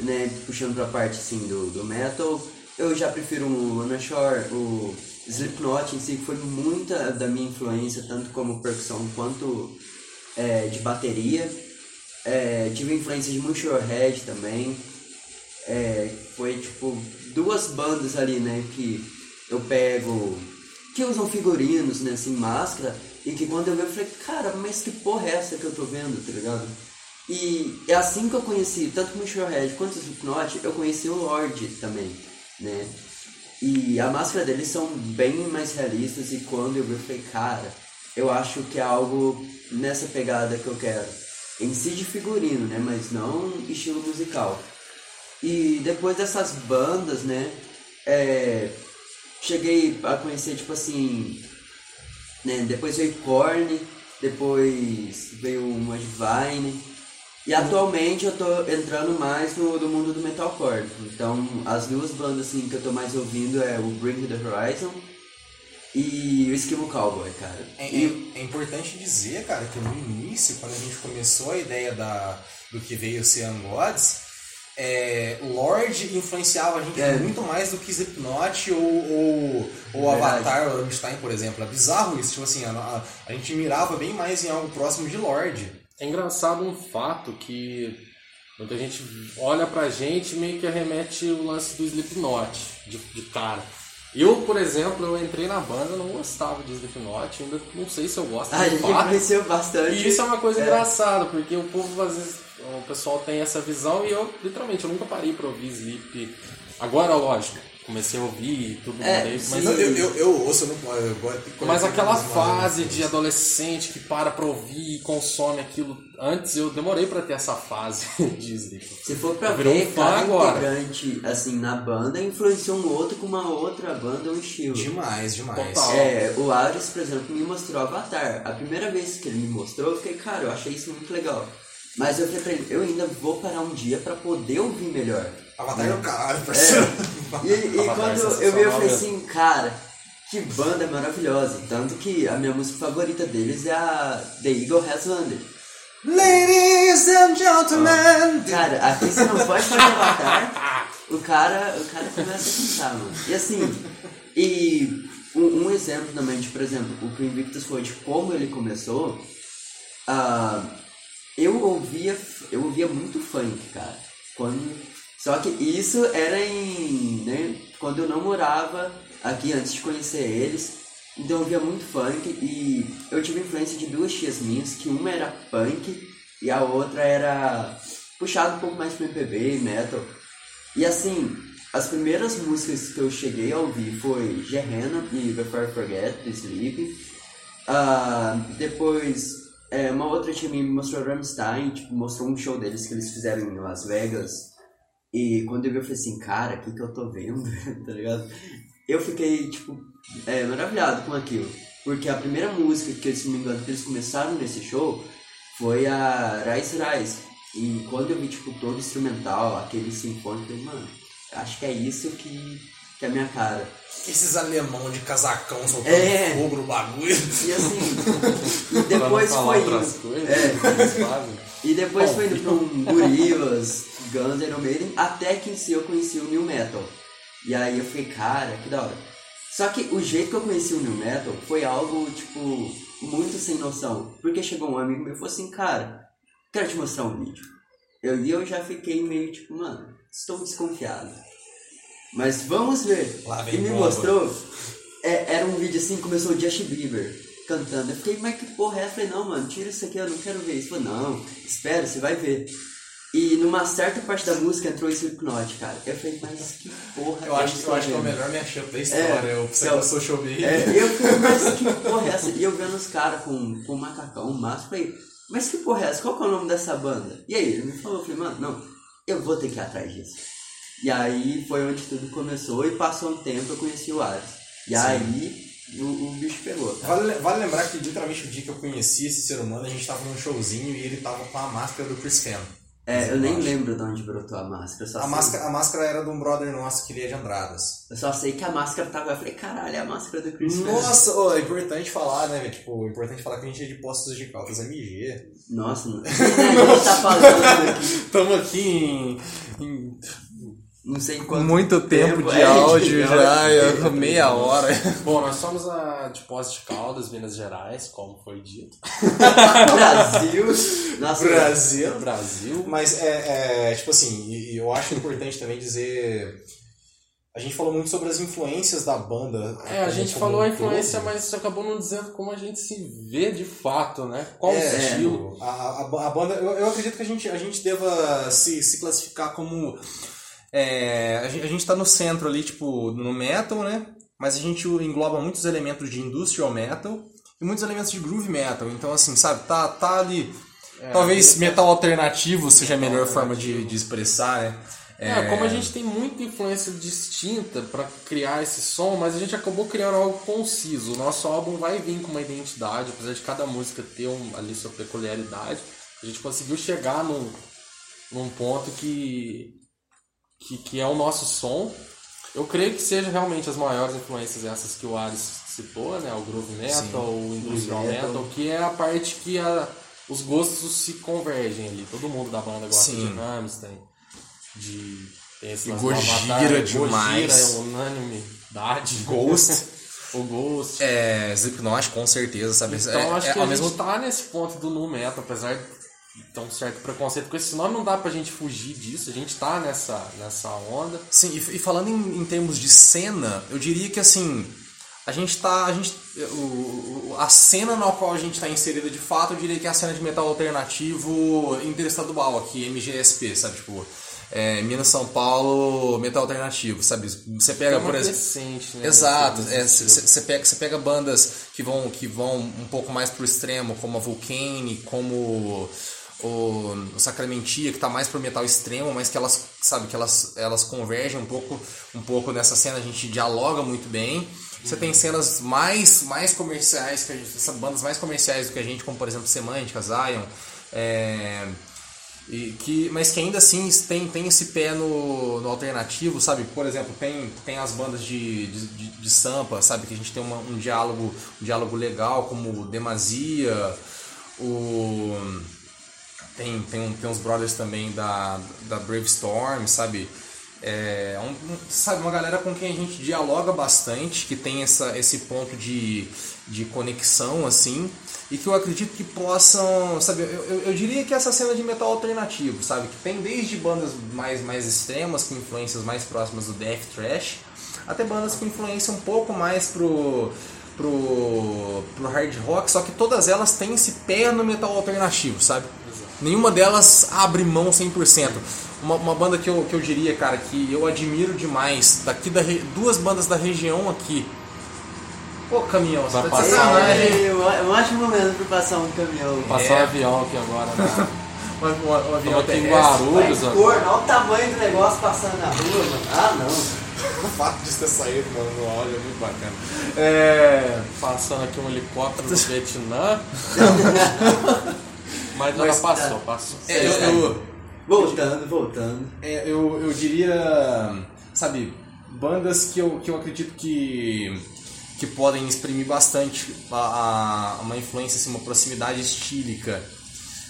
né, puxando pra parte assim do, do metal, eu já prefiro o Lana Shore, o Slipknot em si, que foi muita da minha influência, tanto como percussão quanto é, de bateria. É, tive influência de Motorhead também é, foi tipo duas bandas ali, né, que eu pego, que usam figurinos, né, assim, máscara, e que quando eu vi eu falei, cara, mas que porra é essa que eu tô vendo, tá ligado? E é assim que eu conheci, tanto o Red quanto o Slipknot, eu conheci o Lorde também, né? E a máscara deles são bem mais realistas e quando eu vi eu falei, cara, eu acho que é algo nessa pegada que eu quero. Em si de figurino, né? Mas não estilo musical. E depois dessas bandas, né? É, cheguei a conhecer, tipo assim. Né, depois veio Korn, depois veio uma Divine. E atualmente eu tô entrando mais no, no mundo do metalcore. Então as duas bandas assim, que eu tô mais ouvindo é o Bring the Horizon e o Esquimo Cowboy, cara. É, e... é, é, importante dizer, cara, que no início, quando a gente começou a ideia da, do que veio ser Gods, é, Lorde influenciava a gente É. muito mais do que Slipknot ou, ou, ou. Avatar ou Rammstein, por exemplo. É bizarro isso, tipo assim, a, a- a gente mirava bem mais em algo próximo de Lorde. É engraçado um fato que muita gente olha pra gente e meio que arremete o lance do Slipknot de, de cara. Eu, por exemplo, eu entrei na banda, não gostava de Slipknot, ainda não sei se eu gosto Ah, a de gente fato. bastante. E isso é uma coisa É. engraçada, porque o povo às vezes, o pessoal tem essa visão e eu, literalmente, eu nunca parei pra ouvir Sleep. Agora, lógico, comecei a ouvir e tudo É, mais, sim. mas, Eu, eu, eu, eu ouço, eu não eu agora mas aquela mais fase de adolescente que para pra ouvir e consome aquilo. Antes eu demorei pra ter essa fase de Sleep. Se for pra ver, um fã cada agora. integrante, assim, na banda influenciou um outro com uma outra banda ou estilo. Demais, demais. Total. É, o Ares, por exemplo, me mostrou Avatar. A primeira vez que ele me mostrou, eu fiquei, cara, eu achei isso muito legal. Mas eu falei pra ele, eu ainda vou parar um dia pra poder ouvir melhor. Avatar é o caralho, parceiro. E, e Avatar é quando eu vi, eu falei assim, cara, que banda maravilhosa. Tanto que a minha música favorita deles é a The Eagle Has Landed. Ladies and gentlemen! Cara, aqui você não pode fazer Avatar, o cara, o cara começa a cantar, mano. E assim, e um, um exemplo também de, por exemplo, o que o Invictus foi de como ele começou, ah, eu ouvia, eu ouvia muito funk, cara. Quando, só que isso era em, né, quando eu não morava aqui antes de conhecer eles. Então eu ouvia muito funk e eu tive influência de duas tias minhas, que uma era punk e a outra era puxada um pouco mais pro MPB, metal. E assim, as primeiras músicas que eu cheguei a ouvir foi Gehenna e Before I Forget, do Sleep. Ah, depois, é, uma outra minha me mostrou Rammstein, tipo, mostrou um show deles que eles fizeram em Las Vegas. E quando eu vi, eu falei assim, cara, o que que eu tô vendo, tá ligado? Eu fiquei, tipo, é, maravilhado com aquilo. Porque a primeira música que, se me engano, que eles começaram nesse show foi a Rise Rise. E quando eu vi, tipo, todo o instrumental, aquele sinfônico, eu falei, mano, acho que é isso que, que é a minha cara. Esses alemão de casacão soltando É. fogo no bagulho. E assim, e Pra não depois falar foi indo, coisas, é, e depois Bom. foi indo pra um Gorillaz, Guns N' Maiden, até que em si eu conheci o New Metal. E aí eu fiquei, cara, que da hora. Só que o jeito que eu conheci o New Metal foi algo, tipo, muito sem noção. Porque chegou um amigo meu e falou assim, cara, quero te mostrar um vídeo. Eu, e eu já fiquei meio tipo, mano, estou desconfiado. Mas vamos ver. Lá vem E me mostrou, é, era um vídeo assim, começou o Justin Bieber cantando. Eu fiquei, mas que porra é essa? Eu falei, não, mano, tira isso aqui, eu não quero ver isso. Falou, não, espera, você vai ver. E numa certa parte da música entrou esse Slipknot, cara. Eu falei, mas que porra Eu acho, estou eu acho que é o melhor mashup da história. É, eu Psycho Social Behavior. É, eu falei, mas que porra é essa? E eu vendo os caras com, com macacão, máscara, falei, mas que porra é essa? Qual que é o nome dessa banda? E aí, ele me falou, eu falei, mano, não, eu vou ter que ir atrás disso. E aí foi onde tudo começou e passou um tempo eu conheci o Ares. E aí o, o bicho pegou, cara. Vale, vale lembrar que literalmente o dia que eu conheci esse ser humano, a gente tava num showzinho e ele tava com a máscara do Chris Fenn. É, eu nem acho. lembro de onde brotou a máscara. A sei- máscara, a máscara era de um brother nosso que ele é de Andradas. Eu só sei que a máscara tava. Eu falei, caralho, é a máscara do Chris. Nossa, ô, é importante falar, né? Tipo, é importante falar que a gente é de Postos de Caldas MG. Nossa, não. a gente tá falando aqui. Tamo aqui em, em Não sei quanto. Muito tempo de é, áudio de já, é meia hora. Bom, nós somos a de Poços de Caldas, Minas Gerais, como foi dito. Brasil. Nossa, Brasil. Brasil. Mas é, é, tipo assim, eu acho importante também dizer. A gente falou muito sobre as influências da banda. É, a gente como falou a influência, todo. mas você acabou não dizendo como a gente se vê de fato, né? Qual o É, estilo. A, a, a banda, eu, eu acredito que a gente, a gente deva se, se classificar como. É, a, gente, a gente tá no centro ali, tipo, no metal, né? Mas a gente engloba muitos elementos de industrial metal e muitos elementos de groove metal. Então, assim, sabe, tá, tá ali. É, Talvez metal alternativo seja a melhor forma de, de expressar, né? É, como a gente tem muita influência distinta pra criar esse som, mas a gente acabou criando algo conciso. O nosso álbum vai vir com uma identidade, apesar de cada música ter um, ali sua peculiaridade. A gente conseguiu chegar num, num ponto que, que, que é o nosso som. Eu creio que seja realmente as maiores influências essas que o Ares citou, né? O groove metal, o industrial Metal. metal, que é a parte que a, os gostos se convergem ali. Todo mundo da banda gosta Sim. de Rammstein. de tem esse E Gojira Avatar, demais. Gojira é unanimidade. Ghost. o Ghost. É, Slipknot, com certeza, sabe? Então é, acho é, que ao a mesmo gente tá nesse ponto do nu metal, apesar de um certo preconceito com esse nome, não dá pra gente fugir disso. A gente tá nessa, nessa onda. Sim, e, e falando em, em termos de cena, eu diria que assim, a gente tá. A, gente, o, o- a cena na qual a gente tá inserido de fato, eu diria que é a cena de metal alternativo interestadual aqui, MGSP, sabe? Tipo, é, Minas São Paulo, metal alternativo, sabe? Você pega, É por exemplo. né? Exato, você pega, cê pega bandas que vão, que vão um pouco mais pro extremo, como a Vulcane, como o, o Sacramentia, que tá mais pro metal extremo, mas que elas, sabe, que elas, elas convergem um pouco, um pouco nessa cena, a gente dialoga muito bem. Você tem cenas mais, mais comerciais, que a gente, bandas mais comerciais do que a gente, como por exemplo Semântica, Zion, é, e que, mas que ainda assim tem, tem esse pé no, no alternativo, sabe? Por exemplo, tem, tem as bandas de, de, de, de Sampa, sabe? Que a gente tem uma, um, diálogo, um diálogo legal, como Demasia, o, tem, tem, tem uns brothers também da, da Brave Storm, sabe? É, um, sabe, uma galera com quem a gente dialoga bastante, que tem essa, esse ponto de, de conexão, assim, e que eu acredito que possam, sabe, eu, eu, eu diria que essa cena de metal alternativo, sabe, que tem desde bandas mais, mais extremas, com influências mais próximas do death thrash, até bandas com influência um pouco mais pro, pro, pro hard rock, só que todas elas têm esse pé no metal alternativo, sabe? Nenhuma delas abre mão 100%. Uma, uma banda que eu, que eu diria, cara, que eu admiro demais, daqui da re- duas bandas da região aqui. Pô, caminhão, você Vai tá passar, sacanagem. É, um ótimo momento pra passar um caminhão. Passar É. um avião aqui agora. Né? Um, um, um avião aqui em. Guarulhos cor, olha o tamanho do negócio passando na rua, mano. Ah, não. O fato de ter saído mano, no áudio é muito bacana. É. Passando aqui um helicóptero do Vietnã. Mas Mas- passou, passou. É, eu, eu, Voltando, voltando. É, eu, eu diria, sabe, bandas que eu, que eu acredito que, que podem exprimir bastante a, a- uma influência, assim, uma proximidade estílica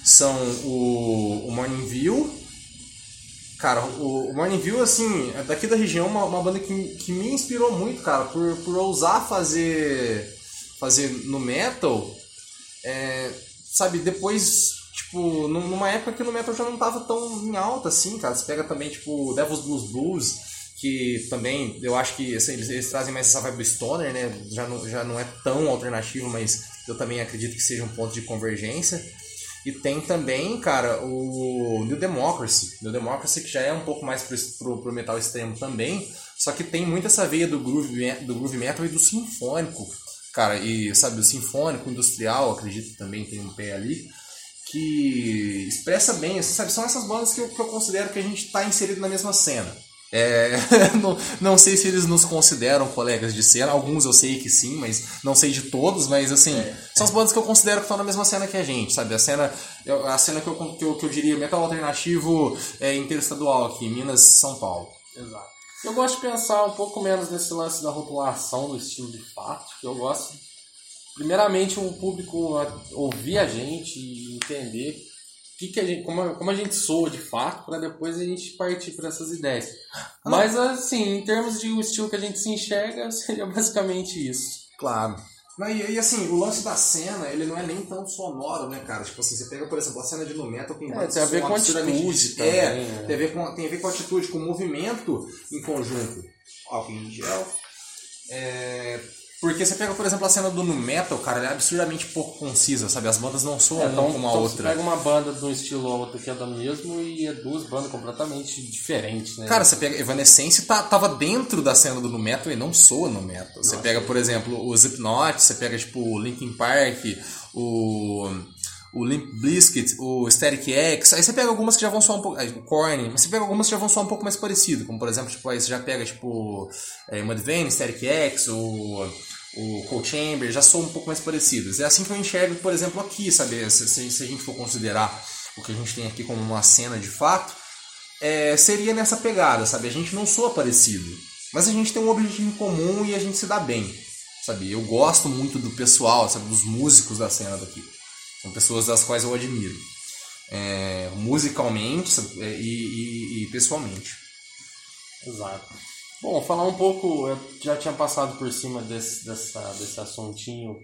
são o, o Morning View. Cara, o, o Morning View, assim, é daqui da região, uma, uma banda que, que me inspirou muito, cara, por, por ousar fazer, fazer no metal. É, sabe, depois, tipo, num- numa época que no metal já não tava tão em alta assim, cara. Você pega também, tipo, Devil's Blues Blues, que também eu acho que assim, eles, eles trazem mais essa vibe stoner, né? Já não, já não é tão alternativo, mas eu também acredito que seja um ponto de convergência. E tem também, cara, o New Democracy. New Democracy que já é um pouco mais pro, pro, pro metal extremo também, só que tem muito essa veia do groove, do groove metal e do sinfônico. Cara, e sabe, o sinfônico, industrial, acredito que também tem um pé ali, que expressa bem, sabe, são essas bandas que eu, que eu considero que a gente está inserido na mesma cena. É, não, não sei se eles nos consideram colegas de cena, alguns eu sei que sim, mas não sei de todos, mas assim, são as bandas que eu considero que estão na mesma cena que a gente, sabe? A cena, a cena que eu, que eu, que eu diria metal alternativo é, interestadual aqui, Minas, São Paulo. Exato. Eu gosto de pensar um pouco menos nesse lance da rotulação do estilo de fato, que eu gosto, primeiramente, o público ouvir a gente e entender que que a gente, como, a, como a gente soa de fato, para depois a gente partir para essas ideias. Mas, assim, em termos de o estilo que a gente se enxerga, seria basicamente isso. Claro. Não, e, e assim, o lance da cena, ele não é nem tão sonoro, né, cara? Tipo assim, você pega, por exemplo, a cena de no metal tem É, bandas tem a que ver com absurdamente atitude também, É, né? tem a, ver com, tem a ver com atitude, com movimento em conjunto. Álcool em gel. É, porque você pega, por exemplo, a cena do nu metal, cara, ela é absurdamente pouco concisa, sabe? As bandas não soam É, uma então, como a então outra. Você pega uma banda de um estilo ou outro que é do mesmo e é duas bandas completamente diferentes, né? Cara, você pega Evanescence tá, tava dentro da cena do nu metal e não soa no metal. Você pega, por exemplo, o Slipknot, você pega tipo o Linkin Park, o o Limp Bizkit, o Static X, aí você pega algumas que já vão soar um pouco, o Korn, você pega algumas que já vão soar um pouco mais parecido, como por exemplo, tipo, aí você já pega tipo é, Mudvayne, Static X, o o Cold Chamber, já são um pouco mais parecidos. É assim que eu enxergo, por exemplo, aqui, sabe? Se, se, se a gente for considerar o que a gente tem aqui como uma cena de fato, é, seria nessa pegada, sabe? A gente não soa parecido, mas a gente tem um objetivo comum e a gente se dá bem, sabe? Eu gosto muito do pessoal, sabe? Dos músicos da cena daqui. São pessoas das quais eu admiro. é, musicalmente e, e, e pessoalmente. Exato. Bom, falar um pouco, eu já tinha passado por cima desse, dessa, desse assuntinho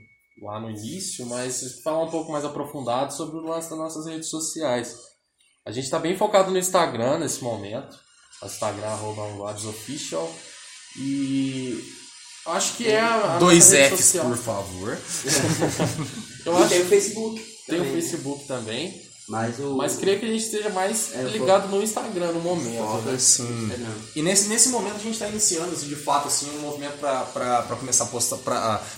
lá no início, mas falar um pouco mais aprofundado sobre o lance das nossas redes sociais. A gente está bem focado no Instagram nesse momento, Instagram, arroba Official, e acho que é a, a Dois Fs, social. por favor. eu acho, e tem o Facebook. Tem também. o Facebook também. Mas, o... Mas creio que a gente esteja mais é, ligado no Instagram no momento. Foda, né? sim. E nesse, nesse momento a gente está iniciando, assim, de fato, assim, um movimento para começar a postar,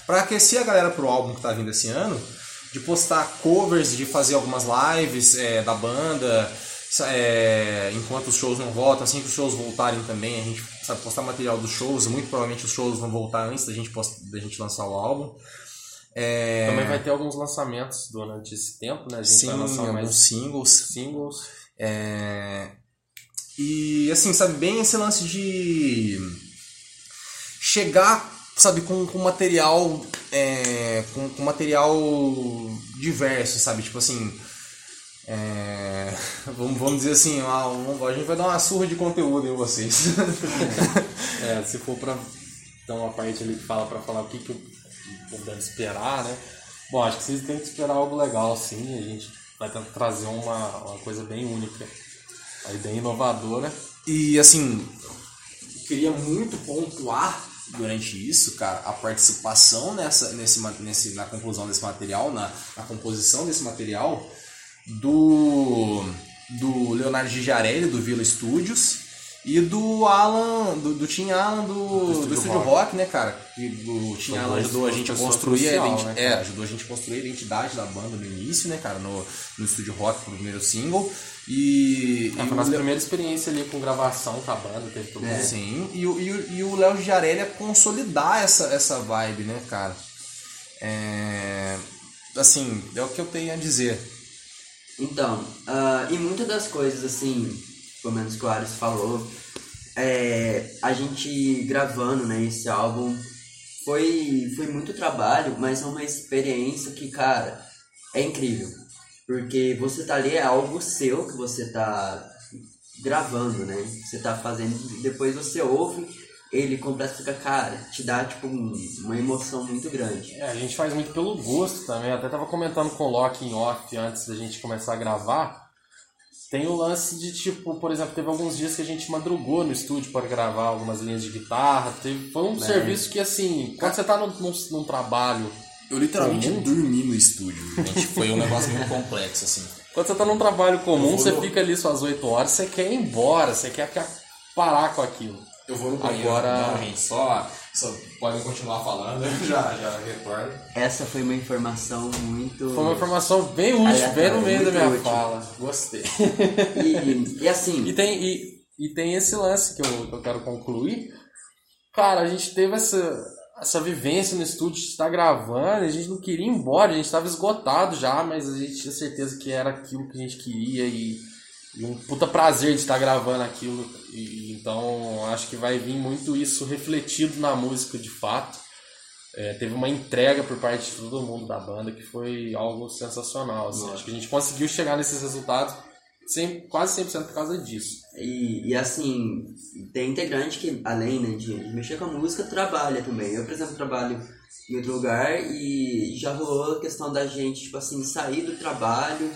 para aquecer a galera pro álbum que está vindo esse ano, de postar covers, de fazer algumas lives é, da banda, é, enquanto os shows não voltam, assim que os shows voltarem também, a gente sabe postar material dos shows, muito provavelmente os shows vão voltar antes da gente, post, da gente lançar o álbum. É... Também vai ter alguns lançamentos durante esse tempo, né? A gente Sim, vai lançar mais singles. singles. É... E assim, sabe, bem esse lance de chegar, sabe, com, com material é, com, com, material diverso, sabe? Tipo assim. É, vamos, vamos dizer assim, a gente vai dar uma surra de conteúdo em vocês. é, se for pra dar uma parte ali que fala pra falar o que, que eu deve esperar, né? Bom, acho que vocês têm que esperar algo legal, sim. A gente vai tentar trazer uma, uma coisa bem única, aí bem inovadora. E assim, queria muito pontuar durante isso, cara, a participação nessa, nesse, nesse, na conclusão desse material, na, na composição desse material do, do Leonardo Gijarelli, do Vila Studios, e do Alan, do, do Tim Alan do, do, do Estúdio Rock. Rock. né, cara? Que o Tim Alan ajudou a gente a construir a identidade. Né, é, ajudou a gente a construir a identidade da banda no início, né, cara? No, no Estúdio Rock, pro primeiro single. E. É, e foi a nossa Le... primeira experiência ali com gravação com a banda, teve tudo. É. Sim, e, e, e o Léo Giarelli a consolidar essa, essa vibe, né, cara? É. Assim, é o que eu tenho a dizer. Então, uh, e muitas das coisas, assim, pelo menos que o Ares falou, é, a gente gravando né, esse álbum foi, foi muito trabalho, mas é uma experiência que, cara, é incrível. Porque você tá ali, é algo seu que você tá gravando, né? Você tá fazendo, depois você ouve ele completo fica, cara, te dá tipo uma emoção muito grande. É, a gente faz muito pelo gosto também. Eu até tava comentando com o Loki em off antes da gente começar a gravar. Tem o lance de, tipo, por exemplo, teve alguns dias que a gente madrugou no estúdio para gravar algumas linhas de guitarra. Teve, foi um é. serviço que, assim, quando você tá num, num, num trabalho. Eu literalmente comum, dormi no estúdio. Gente, foi um negócio muito complexo, assim. Quando você tá num trabalho comum, você fica ali suas 8 horas, você quer ir embora, você quer parar com aquilo. Eu vou no banheiro, Agora... não, gente, só, só podem continuar falando, eu já, já retorno. Essa foi uma informação muito... Foi uma informação bem útil, bem no meio da minha útil. fala. Gostei. E, e assim... E tem, e, e tem esse lance que eu, que eu quero concluir. Cara, a gente teve essa, essa vivência no estúdio, de estar gravando, a gente não queria ir embora, a gente estava esgotado já, mas a gente tinha certeza que era aquilo que a gente queria e e um puta prazer de estar gravando aquilo. E, então acho que vai vir muito isso refletido na música de fato. É, teve uma entrega por parte de todo mundo da banda que foi algo sensacional. Assim. Acho que a gente conseguiu chegar nesses resultados sem, quase 100% por causa disso. E, e assim, tem integrante que, além né, de, mexer com a música, trabalha também. Eu, por exemplo, trabalho em outro lugar e já rolou a questão da gente, tipo assim, sair do trabalho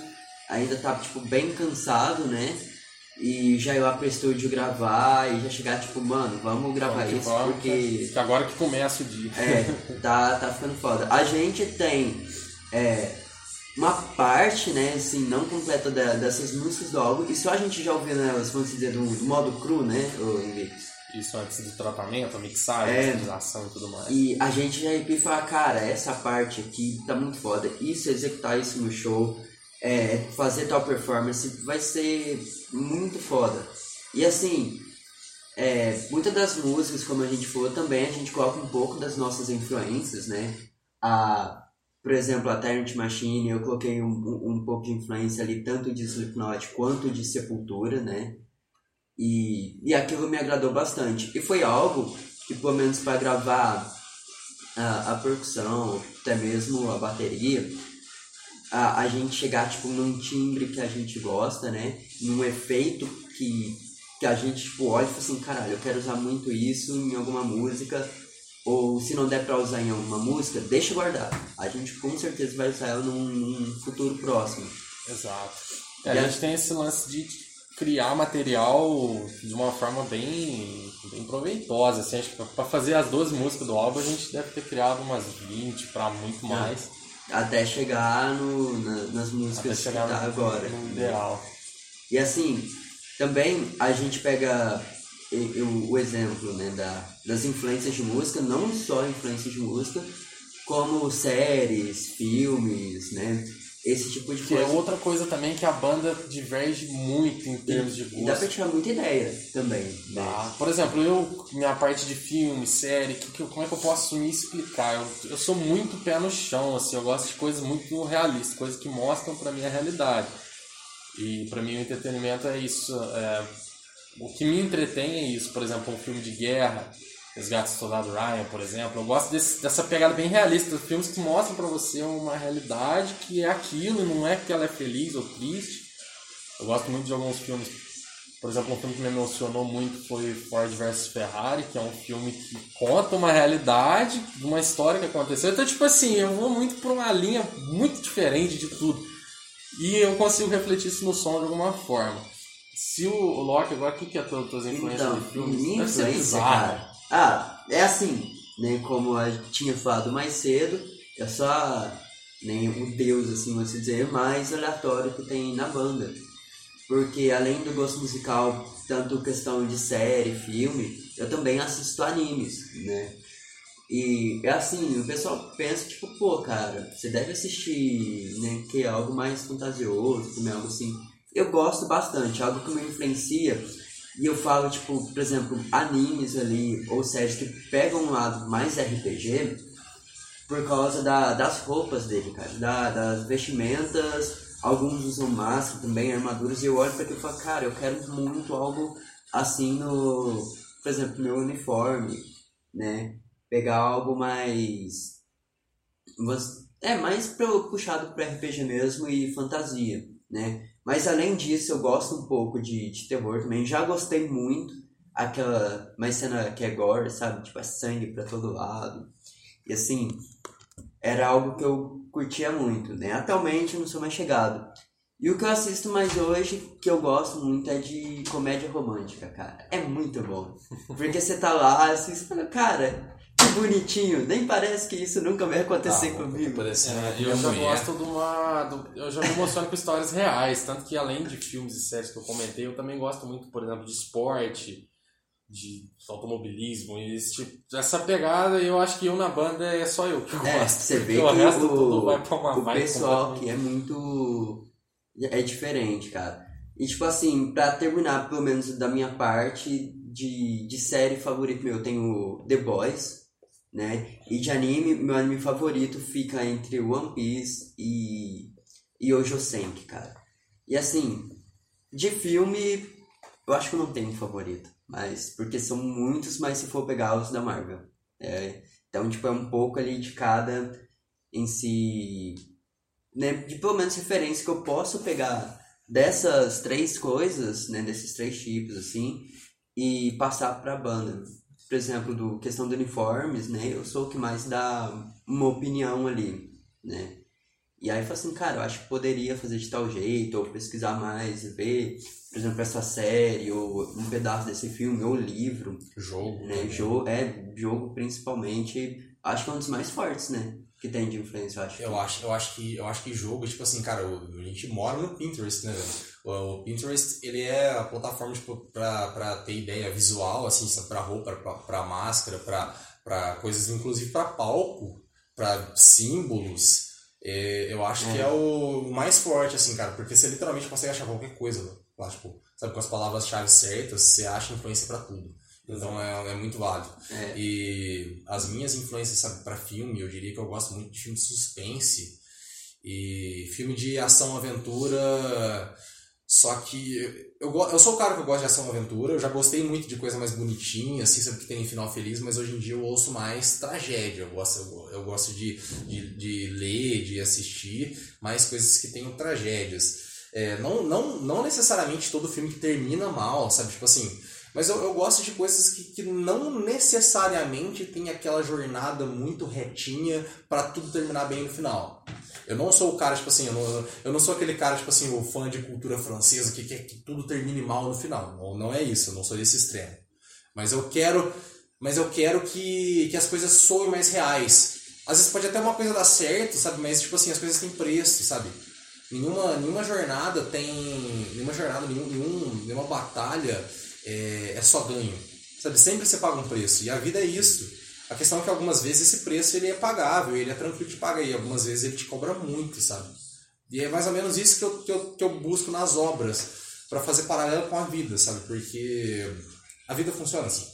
ainda tá, tipo, bem cansado, né? E já ir lá pro estúdio gravar e já chegar, tipo, mano, vamos gravar vamos isso vamos, porque. Que agora que começa o dia. É, tá, tá ficando foda. A gente tem é, uma parte, né, assim, não completa da, dessas músicas do álbum, e só a gente já ouviu elas, vamos dizer, do, do modo cru, né, o Invictus. Isso antes do tratamento, a mixagem, é, a e tudo mais. E a gente já e fala, cara, essa parte aqui tá muito foda. Isso, executar isso no show é, fazer tal performance vai ser muito foda. E assim, é, muitas das músicas, como a gente falou, também a gente coloca um pouco das nossas influências, né? A, por exemplo, a Tyrant Machine, eu coloquei um, um, pouco de influência ali, tanto de Slipknot quanto de Sepultura, né? E, e aquilo me agradou bastante. E foi algo que, pelo menos para gravar a, a percussão, até mesmo a bateria, a, a gente chegar, tipo, num timbre que a gente gosta, né? Num efeito que, que a gente, tipo, olha e fala assim, caralho, eu quero usar muito isso em alguma música. Ou se não der pra usar em alguma música, deixa guardar. A gente com certeza vai usar ela num, num futuro próximo. Exato. É, a gente tem esse lance de criar material de uma forma bem, bem proveitosa. Assim, acho que para fazer as 12 músicas do álbum a gente deve ter criado umas 20 para muito mais. Até chegar no, na, nas músicas que tá agora. ideal. E assim, também a gente pega o, o exemplo né, da, das influências de música, não só influências de música, como séries, filmes, né? Esse tipo de Que é coisa. outra coisa também que a banda diverge muito em termos de E dá pra gosto. tirar muita ideia também. Né? Tá? Por exemplo, eu, minha parte de filme, série, que, que, como é que eu posso me explicar? Eu, eu sou muito pé no chão, assim, eu gosto de coisas muito realistas, coisas que mostram pra mim a realidade. E pra mim o entretenimento é isso. é, o que me entretém é isso, por exemplo, um filme de guerra, Resgate do Soldado Ryan, por exemplo. Eu gosto desse- dessa pegada bem realista, filmes que mostram pra você uma realidade que é aquilo, não é que ela é feliz ou triste. Eu gosto muito de alguns filmes por exemplo, um filme que me emocionou muito foi Ford vs Ferrari, que é um filme que conta uma realidade de uma história que aconteceu. Então, tipo assim, eu vou muito por uma linha muito diferente de tudo. E eu consigo refletir isso no som de alguma forma. Se o, Loki, agora, o que, que é as tuas tuas influências Então, filmes? minha Deve ser bizarro. cara. Ah, é assim, né? Como eu tinha falado mais cedo, eu só nem o deus, assim, vamos dizer, mais aleatório que tem na banda. Porque além do gosto musical, tanto questão de série, filme, eu também assisto animes, né? E é assim, o pessoal pensa, tipo, pô, cara, você deve assistir, né, que é algo mais fantasioso, também algo assim. Eu gosto bastante, algo que me influencia. E eu falo, tipo, por exemplo, animes ali, ou séries que pegam um lado mais RPG, por causa da, das roupas dele, cara, da, das vestimentas, alguns usam máscara também, armaduras, e eu olho pra aquilo e falo, cara, eu quero muito algo assim no, por exemplo, meu uniforme, né? Pegar algo mais. É, mais pro, puxado pro RPG mesmo e fantasia, né? Mas além disso, eu gosto um pouco de, de terror também. Já gostei muito aquela mais cena que é gore, sabe? Tipo, é sangue pra todo lado. E assim, era algo que eu curtia muito, né? Atualmente eu não sou mais chegado. E o que eu assisto mais hoje, que eu gosto muito, é de comédia romântica, cara. É muito bom. Porque você tá lá, assim, você fala, cara, que bonitinho. Nem parece que isso nunca vai acontecer Ah, comigo. É, eu já mulher. gosto de uma. do- eu já me emociono com histórias reais. Tanto que além de filmes e séries que eu comentei, eu também gosto muito, por exemplo, de esporte, de automobilismo. E esse tipo, essa pegada, eu acho que eu na banda é só eu que É, gosto. você vê o que resto o, tudo vai pra uma o pessoal que é muito. É diferente, cara. E tipo assim, pra terminar, pelo menos da minha parte, de, de série favorita meu, eu tenho The Boys, né? E de anime, meu anime favorito fica entre One Piece e, e Ojo Senki, cara. E assim, de filme, eu acho que não tenho um favorito. Mas, porque são muitos, mas se for pegar os da Marvel. É, então, tipo, é um pouco ali de cada em si, né, de pelo menos referência que eu posso pegar dessas três coisas, né, desses três tipos, assim, e passar pra banda. Por exemplo, do questão do uniformes, né, eu sou o que mais dá uma opinião ali, né. E aí eu falo assim, cara, eu acho que poderia fazer de tal jeito, ou pesquisar mais e ver, por exemplo, essa série, ou um pedaço desse filme, ou livro, Jogo. né? Jogo, é, jogo principalmente, acho que é um dos mais fortes, né? Que tem de influência, eu acho. Eu acho, eu acho que eu acho que jogo, tipo assim, cara, a gente mora no Pinterest, né? velho? O, Pinterest, ele é a plataforma tipo, pra, pra ter ideia visual, assim, pra roupa, pra, pra máscara, pra, pra coisas, inclusive pra palco, pra símbolos. É, eu acho que é o mais forte, assim, cara, porque você literalmente consegue achar qualquer coisa lá, tipo, sabe, com as palavras-chave certas, você acha influência pra tudo. Então é, é muito válido. É. E as minhas influências, sabe, pra filme, eu diria que eu gosto muito de filme de suspense e filme de ação, aventura. Só que eu, eu, eu sou o cara que eu gosto de ação aventura, eu já gostei muito de coisa mais bonitinha, assim, sabe que tem final feliz, mas hoje em dia eu ouço mais tragédia. Eu gosto, eu, eu gosto de, de, de ler, de assistir mais coisas que tenham tragédias. É, não, não, não necessariamente todo filme que termina mal, sabe? Tipo assim, mas eu, eu gosto de coisas que, que não necessariamente tem aquela jornada muito retinha para tudo terminar bem no final. Eu não sou o cara, tipo assim, eu não, eu não sou aquele cara, tipo assim, o fã de cultura francesa que quer que tudo termine mal no final. Não, não é isso, eu não sou desse extremo. Mas eu quero, mas eu quero que, que as coisas soem mais reais. Às vezes pode até uma coisa dar certo, sabe? Mas, tipo assim, as coisas têm preço, sabe? Nenhuma, nenhuma jornada tem. Nenhuma jornada, nenhum, nenhum, nenhuma batalha é, é só ganho. Sabe? Sempre você paga um preço. E a vida é isso. A questão é que algumas vezes esse preço ele é pagável, ele é tranquilo de pagar, e algumas vezes ele te cobra muito, sabe? E é mais ou menos isso que eu, que eu, que eu busco nas obras, para fazer paralelo com a vida, sabe? Porque a vida funciona assim.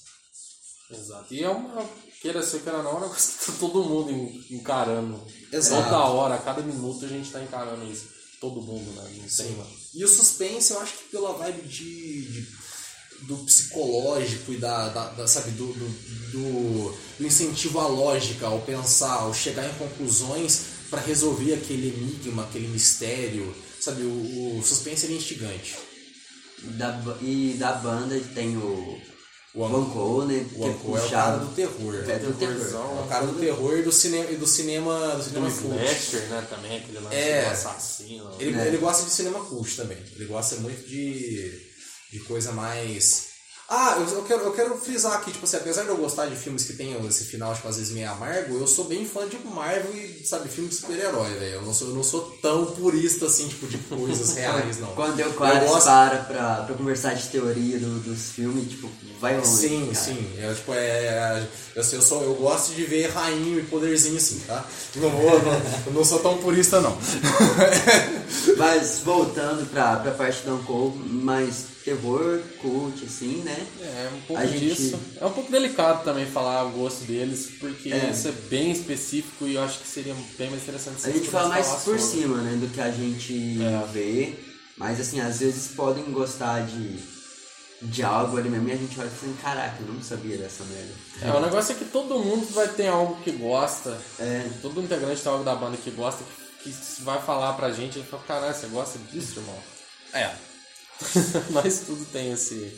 Exato. E é uma, queira ser, queira não, é coisa que tá todo mundo encarando. Exato. Toda hora, a cada minuto a gente tá encarando isso. Todo mundo, né? Sim. mano. E o suspense, eu acho que pela vibe de, de- do psicológico e da, da- da, sabe, do, do, do- do incentivo à lógica, ao pensar, ao chegar em conclusões para resolver aquele enigma, aquele mistério, sabe, o, o suspense é instigante. Da, e da banda tem o O Van Gogh, né? O é é o cara do terror. É do. Terrorzão. É o cara do terror e do cinema, e do cinema, do cinema Do slasher, né? Também, aquele lance É. do assassino. Ele, É. ele gosta de cinema cult também. Ele gosta muito de, de coisa mais. Ah, eu, eu quero, eu quero frisar aqui, tipo assim, apesar de eu gostar de filmes que tenham esse final, tipo, às vezes meio amargo, eu sou bem fã de Marvel e, sabe, filme de super-herói, velho. Eu não sou, eu não sou tão purista, assim, tipo, de coisas reais, não. Quando eu quase gosto- para pra, pra conversar de teoria do- dos filmes, tipo, vai longe. Sim, cara. sim. Eu, tipo, é, eu, sei, eu, sou, eu gosto de ver rainho e poderzinho assim, tá? Não vou, não, eu não sou tão purista, não. Mas voltando pra, pra parte do Uncle, mais terror, cult, assim, né? É, um pouco A gente- disso. É um pouco delicado também falar o gosto deles, porque É. isso é bem específico e eu acho que seria bem mais interessante se A gente fala mais por sobre. cima, né, do que a gente É. vê. Mas assim, às vezes podem gostar de, de algo ali mesmo e a gente olha e fala assim, caraca, eu não sabia dessa merda. É, o negócio é que todo mundo vai ter algo que gosta. É. Todo integrante tem algo da banda que gosta, que, que vai falar pra gente e fala, caralho, você gosta disso, irmão? É. Mas tudo tem esse.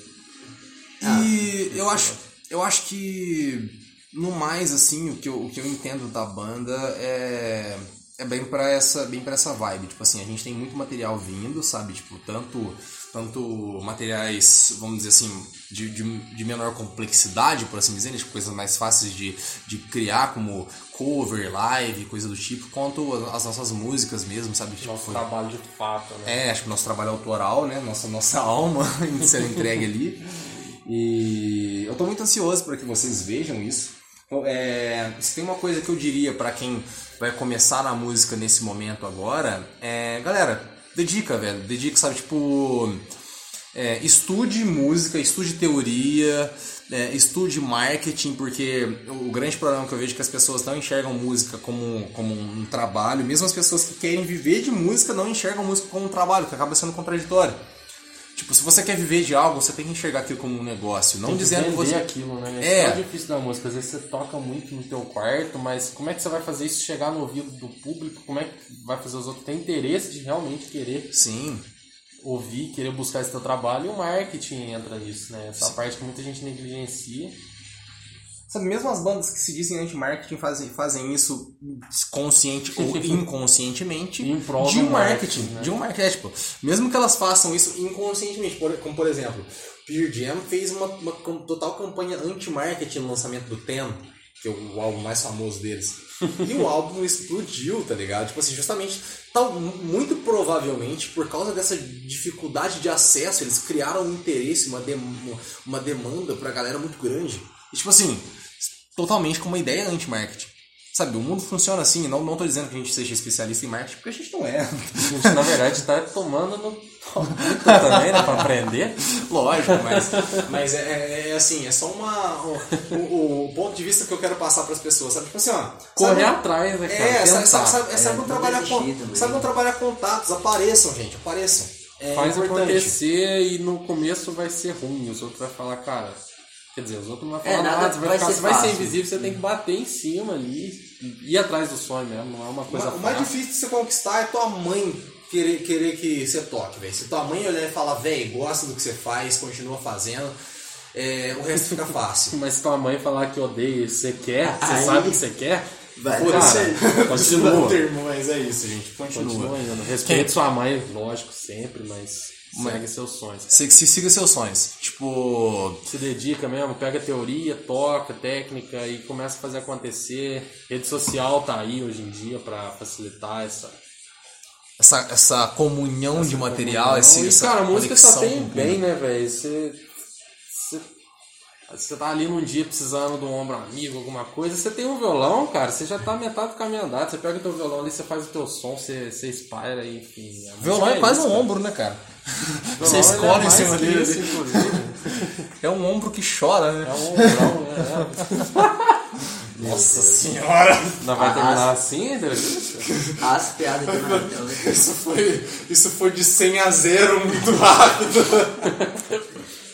E eu acho, eu acho que no mais assim, o que eu, o que eu entendo da banda é é bem para essa, bem para essa vibe, tipo assim, a gente tem muito material vindo, sabe? Tipo, tanto tanto materiais, vamos dizer assim, de, de, de menor complexidade, por assim dizer, né? tipo, coisas mais fáceis de, de criar, como cover, live, coisa do tipo, quanto as nossas músicas mesmo, sabe? Tipo, Nosso trabalho de fato, né? é, acho que o nosso trabalho autoral, né? Nossa, nossa alma ser entregue ali. E eu tô muito ansioso para que vocês vejam isso. É, se tem uma coisa que eu diria para quem vai começar na música nesse momento agora, é, galera, dedica, velho. Dedica, sabe, tipo. é, estude música, estude teoria, é, estude marketing, porque o grande problema que eu vejo é que as pessoas não enxergam música como, como um trabalho, mesmo as pessoas que querem viver de música não enxergam música como um trabalho, que acaba sendo contraditório. Tipo, se você quer viver de algo, você tem que enxergar aquilo como um negócio, não Tem que dizendo que você. aquilo, né? Isso É. é difícil da música. Às vezes você toca muito no teu quarto, mas como é que você vai fazer isso chegar no ouvido do público? Como é que vai fazer os outros ter interesse de realmente querer Sim. ouvir, querer buscar esse teu trabalho? E o marketing entra nisso, né? Essa parte que muita gente negligencia. Sabe, mesmo as bandas que se dizem anti-marketing fazem, fazem isso consciente ou inconscientemente de um marketing. né? De um marketing. É, tipo, mesmo que elas façam isso inconscientemente, por- como por exemplo, Pearl Jam fez uma, uma total campanha anti-marketing no lançamento do Ten, que é o álbum mais famoso deles. E o álbum explodiu, tá ligado? Tipo assim, justamente, tal, muito provavelmente, por causa dessa dificuldade de acesso, eles criaram um interesse, uma, dem- uma demanda pra galera muito grande. E tipo assim, totalmente com uma ideia anti-marketing. Sabe, o mundo funciona assim, não, não tô dizendo que a gente seja especialista em marketing, porque a gente não é. A gente, na verdade, tá tomando no também, né? Pra aprender. Lógico, mas, mas é, é- é assim, é só uma. O, o- o ponto de vista que eu quero passar pras pessoas, sabe? Tipo assim, ó. Correr sabe- atrás, né, cara? É, sabe, Tentar. sabe, sabe, É, sabe não não trabalhar com, sabe não trabalhar contatos, apareçam, gente, apareçam. é Faz importante. acontecer e no começo vai ser ruim. Os outros vão falar, cara. Quer dizer, os outros não vão É, falar nada nada, você vai, vai ficar, ser você vai ser invisível, você tem que bater em cima ali e ir atrás do sonho mesmo, não é uma coisa O mais fácil. difícil de você conquistar é tua mãe querer, querer que você toque, velho. Se tua mãe olhar e falar, velho, gosta do que você faz, continua fazendo, é, o resto fica fácil. Mas se tua mãe falar que odeia, você quer, você Aí- sabe o que você quer, Vai, Foda-se. cara, o continua. termo, mas é isso, gente. Continua Continua. Respeite sua mãe, lógico, sempre, mas segue seus sonhos. Se, se siga seus sonhos. Tipo, Se dedica mesmo, pega teoria, toca, técnica e começa a fazer acontecer. Rede social tá aí hoje em dia pra facilitar essa essa, essa comunhão de material, Não, esse, e, essa cara, a música só tem bem, né, velho? Você, você, você tá ali num dia precisando de um ombro amigo, alguma coisa, você tem um violão, cara, você já tá metade do caminho andado, você pega o teu violão ali, você faz o teu som, você, você espalha, enfim. Violão música é quase isso, um ombro, né, cara? Você ele é escolhe em cima dele. isso. É um ombro que chora, né? É um ombrão, né? Nossa senhora! Não vai terminar assim a entrevista? As piadas que não Isso foi, isso foi de 100 a 0 muito rápido.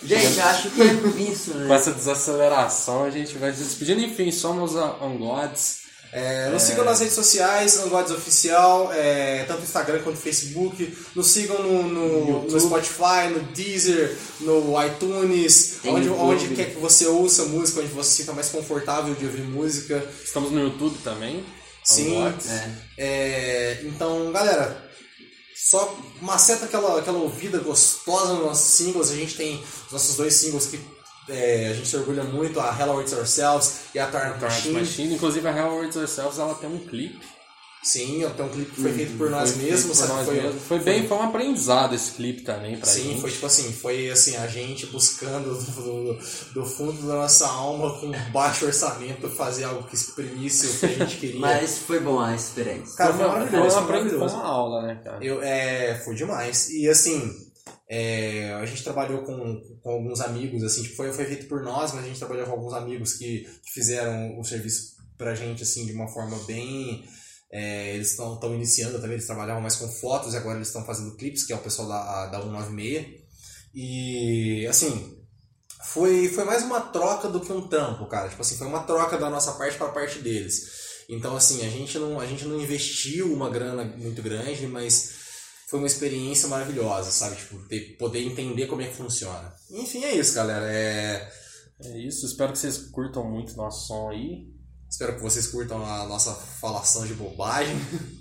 Gente, acho que é isso, Com né? essa desaceleração a gente vai se despedindo. Enfim, somos a On Gods. É, nos sigam nas redes sociais, Angodes Oficial, é, tanto Instagram quanto Facebook. Nos sigam no, no, no Spotify, no Deezer, no iTunes, Tem onde, YouTube. onde quer que você ouça música, onde você se sinta mais confortável de ouvir música. Estamos no YouTube também. Sim. É. É, então, galera, só maceta aquela, aquela ouvida gostosa nos nossos singles. A gente tem os nossos dois singles que é, a gente se orgulha muito, a Hell Awaits Ourselves e a Tarn Target Machine. Machine. Inclusive a Hell Words Ourselves ela tem um clipe. Sim, tem um clipe que foi feito por nós Foi mesmos, por nós Foi, mesmos. Foi bem, foi um aprendizado esse clipe também pra Sim, gente. foi tipo assim, foi assim, a gente buscando do, do, do fundo da nossa alma com baixo orçamento fazer algo que exprimisse o que a gente queria. Mas foi bom a experiência. Cara, foi, foi uma, maravilhoso, foi, uma foi uma aula, né, cara? Eu, é, foi demais. E assim, é, a gente trabalhou com, com alguns amigos, assim, tipo, foi, foi feito por nós, mas a gente trabalhou com alguns amigos que, que fizeram o serviço pra gente, assim, de uma forma bem. é, eles estão iniciando também, eles trabalhavam mais com fotos e agora eles estão fazendo clipes, que é o pessoal da, da 196. E assim, foi, foi mais uma troca do que um trampo, cara. Tipo assim, foi uma troca da nossa parte para a parte deles. Então, assim, a gente, não, a gente não investiu uma grana muito grande, mas foi uma experiência maravilhosa, sabe? Tipo, ter, poder entender como é que funciona. Enfim, é isso, galera. É... É isso, espero que vocês curtam muito nosso som aí. Espero que vocês curtam a nossa falação de bobagem.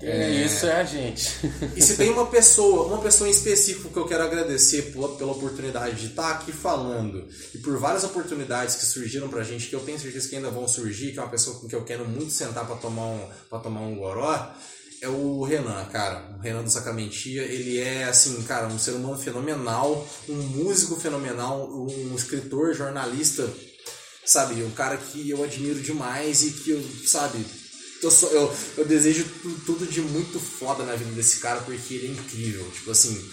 É, isso é a gente. E se tem uma pessoa, uma pessoa em específico que eu quero agradecer pela, pela oportunidade de estar aqui falando e por várias oportunidades que surgiram pra gente, que eu tenho certeza que ainda vão surgir, que é uma pessoa com que eu quero muito sentar pra tomar um, pra tomar um goró, é o Renan, cara. O Renan do Sacramentia, ele é, assim, cara, um ser humano fenomenal, um músico fenomenal, um escritor, jornalista, sabe? Um cara que eu admiro demais e que eu, sabe, eu, eu, eu desejo tu- tudo de muito foda na vida desse cara porque ele é incrível. Tipo assim,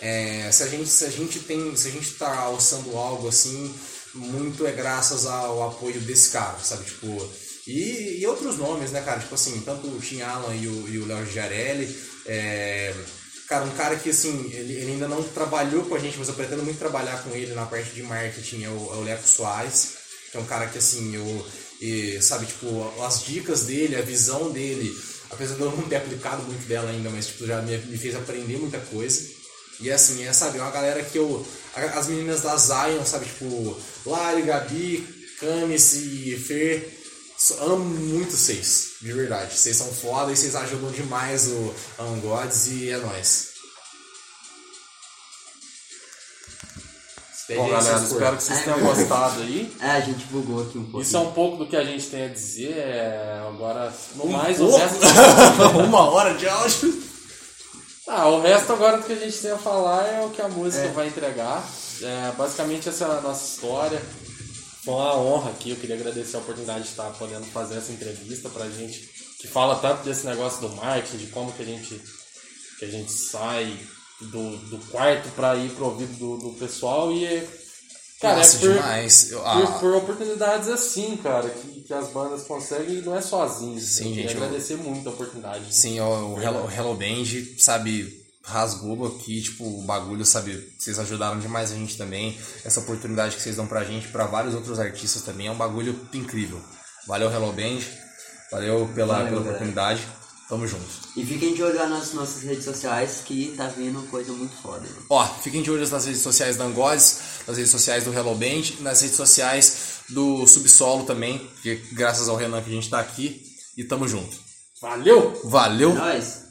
é, se, a gente, se a gente tem. Se a gente tá alçando algo assim, muito é graças ao apoio desse cara, sabe? Tipo. E, e outros nomes, né, cara? Tipo assim, tanto o Tim Allen e o, Léo Giarelli. É, cara, um cara que assim, ele, ele ainda não trabalhou com a gente, mas eu pretendo muito trabalhar com ele na parte de marketing, é o, é o Leco Soares, que é um cara que assim, eu. E, sabe, tipo, as dicas dele, a visão dele, apesar de eu não ter aplicado muito dela ainda, mas tipo, já me, me fez aprender muita coisa. E assim, é, sabe, é uma galera que eu. As meninas da Zion, sabe, tipo, Lari, Gabi, Camis e Fer. So- Amo muito vocês, de verdade. Vocês são foda e vocês ajudam demais o Angodes e é nóis. Bom, galera, espero que vocês tenham gostado aí. É, a gente bugou aqui um pouco. Isso é um pouco do que a gente tem a dizer. é, Agora, no mais, o pouco? resto. Uma hora de áudio. Ah, o resto agora do que a gente tem a falar é o que a música É. vai entregar. É, basicamente essa é a nossa história. Foi uma honra aqui, eu queria agradecer a oportunidade de estar podendo fazer essa entrevista pra gente que fala tanto desse negócio do marketing, de como que a gente, que a gente sai do, do quarto pra ir pro ouvido do, do pessoal e cara, Nossa, é por, demais. Eu- por, ah, por oportunidades assim, cara, que, que as bandas conseguem e não é sozinho. Sim, eu queria gente, eu- agradecer muito a oportunidade. Sim, o, o Hello, o Hello Band, sabe, rasgou aqui, tipo, o bagulho, sabe? Vocês ajudaram demais a gente também. Essa oportunidade que vocês dão pra gente, pra vários outros artistas também, é um bagulho incrível. Valeu, Hello Band. Valeu pela, Valeu, pela oportunidade. Tamo junto. E fiquem de olho nas nossas redes sociais que tá vindo coisa muito foda. né? Ó, fiquem de olho nas redes sociais da Angoles, nas redes sociais do Hello Band, nas redes sociais do Subsolo também, que graças ao Renan que a gente tá aqui. E tamo junto. Valeu! Valeu! É nóis!